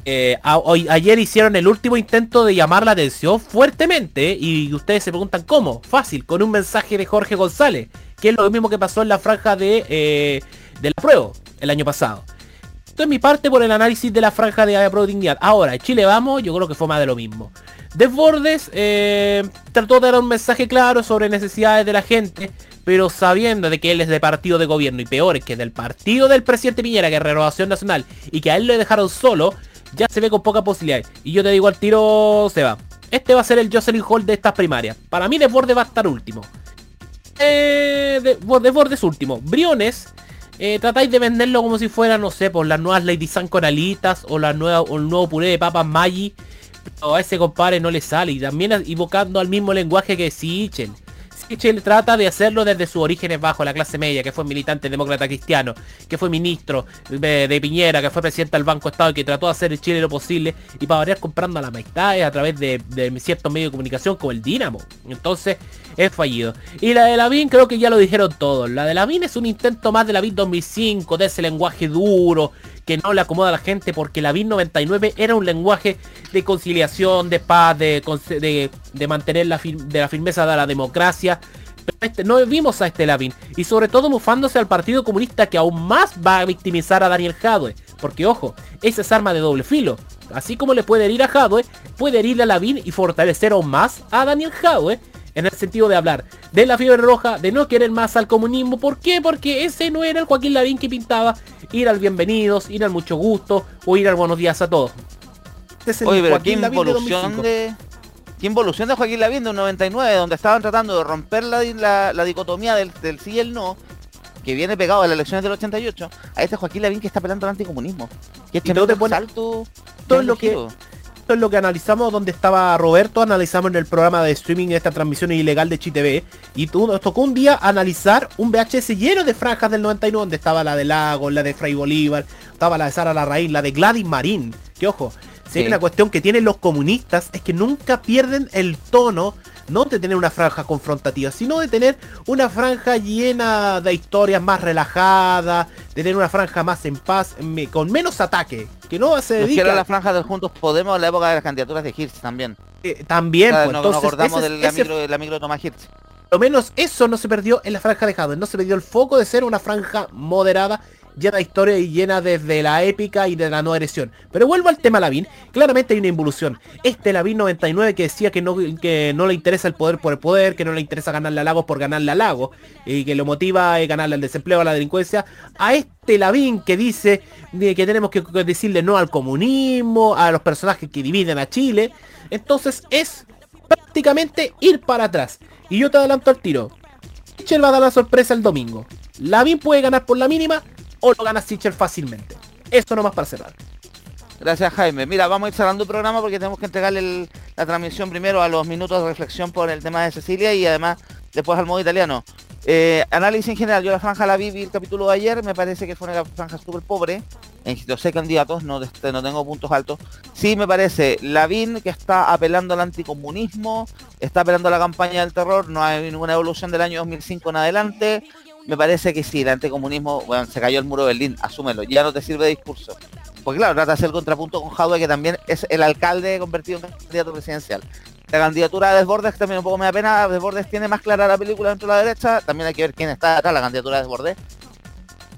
Eh, ayer hicieron el último intento de llamar la atención fuertemente y ustedes se preguntan cómo. Fácil, con un mensaje de Jorge González, que es lo mismo que pasó en la franja de, eh, de la prueba el año pasado. Esto es mi parte por el análisis de la franja de Pro Dignidad. Ahora, Chile vamos, yo creo que fue más de lo mismo. Desbordes eh, trató de dar un mensaje claro sobre necesidades de la gente, pero sabiendo de que él es de partido de gobierno y peor es que del partido del presidente Piñera, que es Renovación Nacional, y que a él lo dejaron solo, ya se ve con poca posibilidad. Y yo te digo al tiro, se va. Este va a ser el Jocelyn Hall de estas primarias. Para mí Desbordes va a estar último. Eh, de- Desbordes último. Briones eh, tratáis de venderlo como si fuera, no sé, por las nuevas Lady San con alitas o, la nueva, o el nuevo puré de papas Maggi. Pero a ese compadre no le sale. Y también invocando al mismo lenguaje que Sichel. Sichel trata de hacerlo desde sus orígenes bajo la clase media, que fue militante demócrata cristiano, que fue ministro de, de Piñera, que fue presidente del Banco Estado que trató de hacer en Chile lo posible y para variar comprando a la amistades a través de, ciertos medios de comunicación como el Dinamo. Entonces es fallido. Y la de Lavín creo que ya lo dijeron todos. La de Lavín es un intento más de la Lavín 2005, de ese lenguaje duro que no le acomoda a la gente porque la BIN 99 era un lenguaje de conciliación, de paz, de, de mantener la, fir- de la firmeza de la democracia. Pero este, no vimos a este Lavín y sobre todo mufándose al Partido Comunista que aún más va a victimizar a Daniel Jadwe. Porque ojo, esa es arma de doble filo. Así como le puede herir a Jadwe, puede herirle a Lavín y fortalecer aún más a Daniel Jadwe. En el sentido de hablar de la fiebre roja, de no querer más al comunismo. ¿Por qué? Porque ese no era el Joaquín Lavín que pintaba ir al bienvenidos, ir al mucho gusto o ir al buenos días a todos. Este es el Oye, pero qué Lavín involución 2005. de... Qué involución de Joaquín Lavín de un 99, donde estaban tratando de romper la, la- la dicotomía del, del sí y el no, que viene pegado a las elecciones del 88, a este Joaquín Lavín que está peleando al anticomunismo. Que este Y todo no te pone- salto... todo lo que-. Esto es lo que analizamos donde estaba Roberto, analizamos en el programa de streaming esta transmisión ilegal de ChiTV y tú, nos tocó un día analizar un VHS lleno de franjas del 99 donde estaba la de Lagos, la de Fray Bolívar, estaba la de Sara Larraín, la de Gladys Marín, que ojo, si hay Sí. una cuestión que tienen los comunistas es que nunca pierden el tono no de tener una franja confrontativa, sino de tener una franja llena de historias más relajadas, de tener una franja más en paz, me- con menos ataque, que no se dedica quiero la franja del Juntos Podemos en la época de las candidaturas de Hirsch también. eh, también, O sea, pues, no- nos entonces acordamos ese- de la ese- micro, la micro de Tomás Hirsch. por lo menos eso no se perdió en la franja de Jadwe, no se perdió el foco de ser una franja moderada, llena de historia y llena desde la épica y de la no agresión. Pero vuelvo al tema Lavín, claramente hay una involución. Este Lavín 99 que decía que no, que no le interesa el poder por el poder, que no le interesa ganarle a Lagos por ganarle a Lagos, y que lo motiva a ganarle al desempleo, a la delincuencia, a este Lavín que dice que tenemos que decirle no al comunismo, a los personajes que dividen a Chile. Entonces es prácticamente ir para atrás. Y yo te adelanto al tiro. Sichel va a dar la sorpresa el domingo. Lavín puede ganar por la mínima o lo gana Sichel fácilmente. Esto nomás para cerrar. Gracias Jaime. Mira, vamos a ir cerrando el programa porque tenemos que entregarle la transmisión primero a los minutos de reflexión por el tema de Cecilia y además después al modo italiano. Eh, análisis en general, yo la franja la vi, vi el capítulo de ayer, me parece que fue una franja súper pobre. En los seis candidatos, no, este, no tengo puntos altos. Sí me parece Lavín que está apelando al anticomunismo, está apelando a la campaña del terror, no hay ninguna evolución del año 2005 en adelante. Me parece que sí, el anticomunismo, bueno, se cayó el muro de Berlín, asúmelo, ya no te sirve de discurso. Porque claro, trata de hacer contrapunto con Jadwe, que también es el alcalde convertido en candidato presidencial. La candidatura de Desbordes también un poco me da pena. Desbordes tiene más clara la película dentro de la derecha. También hay que ver quién está atrás, la candidatura de Desbordes.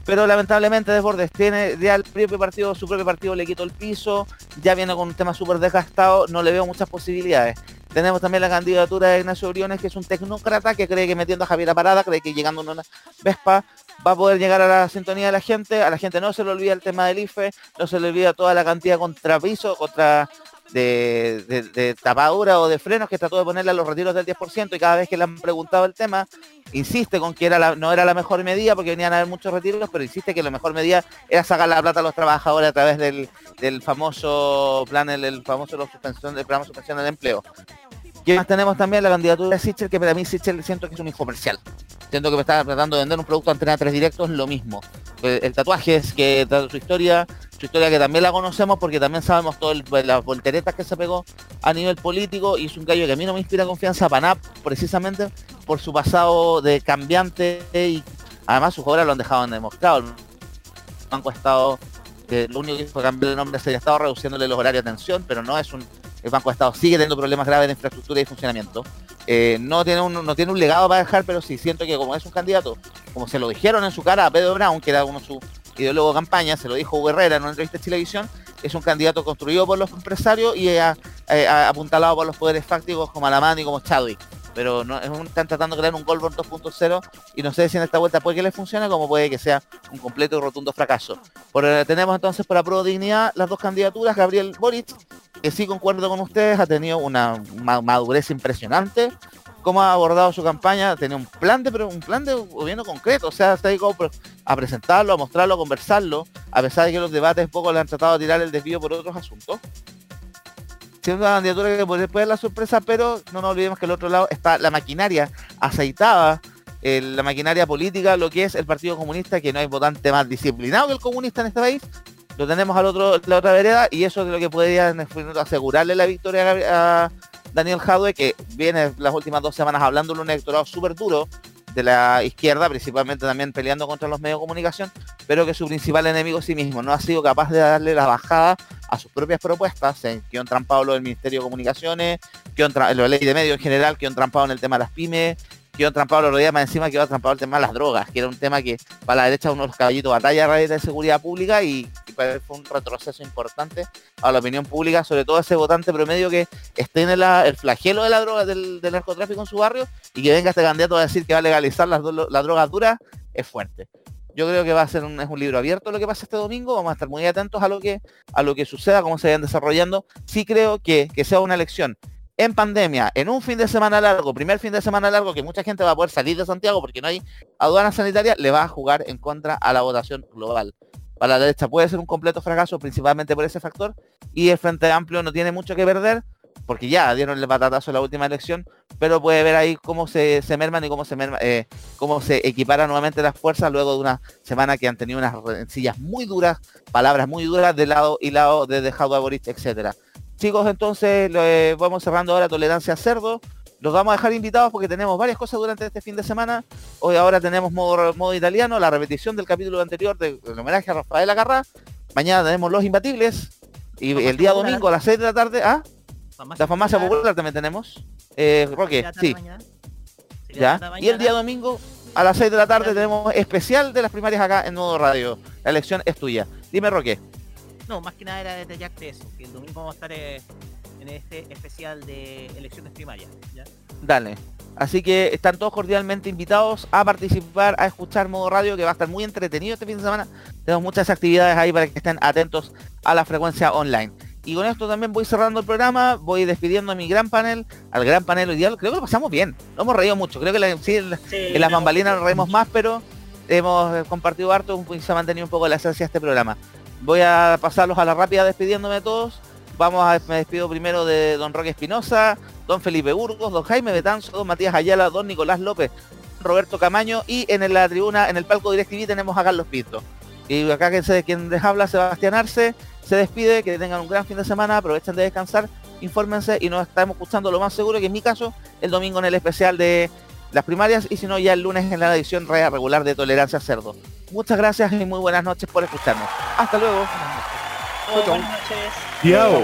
Pero lamentablemente Desbordes tiene ya el propio partido, su propio partido le quitó el piso, ya viene con un tema súper desgastado, no le veo muchas posibilidades. Tenemos también la candidatura de Ignacio Briones, que es un tecnócrata que cree que metiendo a Javier Parada, cree que llegando en una Vespa va a poder llegar a la sintonía de la gente. A la gente no se le olvida el tema del IFE, no se le olvida toda la cantidad de contrapiso, contra de, de, tapadura o de frenos que trató de ponerle a los retiros del 10% y cada vez que le han preguntado el tema, insiste con que no era la mejor medida porque venían a haber muchos retiros, pero insiste que la mejor medida era sacar la plata a los trabajadores a través del, famoso plan, el, el famoso la suspensión, programa suspensión del empleo. ¿Qué más tenemos también? La candidatura de Sichel, que para mí Sichel siento que es un infomercial. Siento que me está tratando de vender un producto antena 3 directos, lo mismo. El, el tatuaje es que su historia, su historia que también la conocemos porque también sabemos todas las volteretas que se pegó a nivel político y es un gallo que a mí no me inspira confianza para precisamente por su pasado de cambiante y además sus obras lo han dejado en demostrado. El Banco Estado, que lo único que hizo cambiar el nombre sería Estado reduciéndole los horarios de atención, pero no es un el Banco de Estado sigue teniendo problemas graves de infraestructura y funcionamiento. Eh, no, tiene un, no tiene un legado para dejar, pero sí siento que como es un candidato, como se lo dijeron en su cara a Pedro Brown, que era uno de sus ideólogos de campaña, se lo dijo Hugo en una entrevista de televisión, es un candidato construido por los empresarios y eh, apuntalado por los poderes fácticos como Alamán y como Chadwick. Pero están tratando de crear un Goldberg 2.0 y no sé si en esta vuelta puede que les funcione como puede que sea un completo y rotundo fracaso. Por, eh, tenemos entonces por Pro Dignidad las dos candidaturas, Gabriel Boric, que sí concuerdo con ustedes, ha tenido una ma- madurez impresionante. cómo ha abordado su campaña, tenía un plan de un plan de gobierno concreto, o sea, está ahí como a presentarlo, a mostrarlo, a conversarlo, a pesar de que los debates poco le han tratado de tirar el desvío por otros asuntos. Siendo una candidatura que puede puede dar la sorpresa, pero no nos olvidemos que al otro lado está la maquinaria aceitada, eh, la maquinaria política, lo que es el Partido Comunista, que no hay votante más disciplinado que el comunista en este país. Lo tenemos al otro, la otra vereda, y eso es lo que podría momento asegurarle la victoria a Daniel Jadwe, que viene las últimas dos semanas hablando de un electorado súper duro de la izquierda, principalmente también peleando contra los medios de comunicación, pero que su principal enemigo es sí mismo no ha sido capaz de darle la bajada a sus propias propuestas, en que han trampado lo del Ministerio de Comunicaciones, que han la ley de medios en general, que han trampado en el tema de las pymes, que han trampado los días más encima, que han trampado el tema de las drogas, que era un tema que para la derecha uno de los caballitos batalla a raíz de seguridad pública y, fue un retroceso importante a la opinión pública, sobre todo ese votante promedio que esté en el, el flagelo de la droga, del, narcotráfico en su barrio y que venga este candidato a decir que va a legalizar las drogas duras, es fuerte. Yo creo que va a ser un, es un libro abierto lo que pasa este domingo, vamos a estar muy atentos a lo que, a lo que suceda, cómo se vayan desarrollando. Sí creo que, que sea una elección en pandemia, en un fin de semana largo, primer fin de semana largo, que mucha gente va a poder salir de Santiago porque no hay aduana sanitaria, le va a jugar en contra a la votación global. Para la derecha puede ser un completo fracaso, principalmente por ese factor, y el Frente Amplio no tiene mucho que perder, porque ya dieron el batatazo en la última elección, pero puede ver ahí cómo se, se merman y cómo se merma- eh, cómo se equiparan nuevamente las fuerzas luego de una semana que han tenido unas rencillas muy duras, palabras muy duras de lado y lado de dejado a Boric, etcétera. Chicos, entonces eh, vamos cerrando ahora Tolerancia a Cerdo. Los vamos a dejar invitados porque tenemos varias cosas durante este fin de semana. Hoy ahora tenemos modo, modo italiano, la repetición del capítulo anterior de- del homenaje a Rafael Agarrá. Mañana tenemos Los Imbatibles. Y el día domingo a las 6 de la tarde, ¿ah? Farmacia La farmacia Popular, popular también tenemos. Eh, Roque, sí, ya. Y el día domingo a las 6 de la tarde tenemos especial de las primarias acá en Modo Radio. La elección es tuya. Dime, Roque. No, más que nada era detallarte eso, que el domingo vamos a estar eh, en este especial de elecciones primarias. ¿ya? Dale. Así que están todos cordialmente invitados a participar, a escuchar Modo Radio, que va a estar muy entretenido este fin de semana. Tenemos muchas actividades ahí para que estén atentos a la frecuencia online. Y con esto también voy cerrando el programa, voy despidiendo a mi gran panel, al gran panel día. Creo que lo pasamos bien, lo hemos reído mucho. Creo que la- sí, en, Sí, en las no, bambalinas nos reímos más, pero hemos eh, compartido harto y se ha mantenido un poco la esencia de este programa. Voy a pasarlos a la rápida despidiéndome de todos. Vamos a, me despido primero de don Roque Espinosa, don Felipe Burgos, don Jaime Betanzo, don Matías Ayala, don Nicolás López, Roberto Camaño y en la tribuna, en el palco DirecTV tenemos a Carlos Pinto. Y acá que se, quien les habla, Sebastián Arce, se despide, que tengan un gran fin de semana, aprovechen de descansar, infórmense y nos estamos escuchando lo más seguro que en mi caso, el domingo en el especial de las primarias y si no ya el lunes en la edición re- regular de Tolerancia Cerdo. Muchas gracias y muy buenas noches por escucharnos. Hasta luego. Oh, buenas noches. Yo.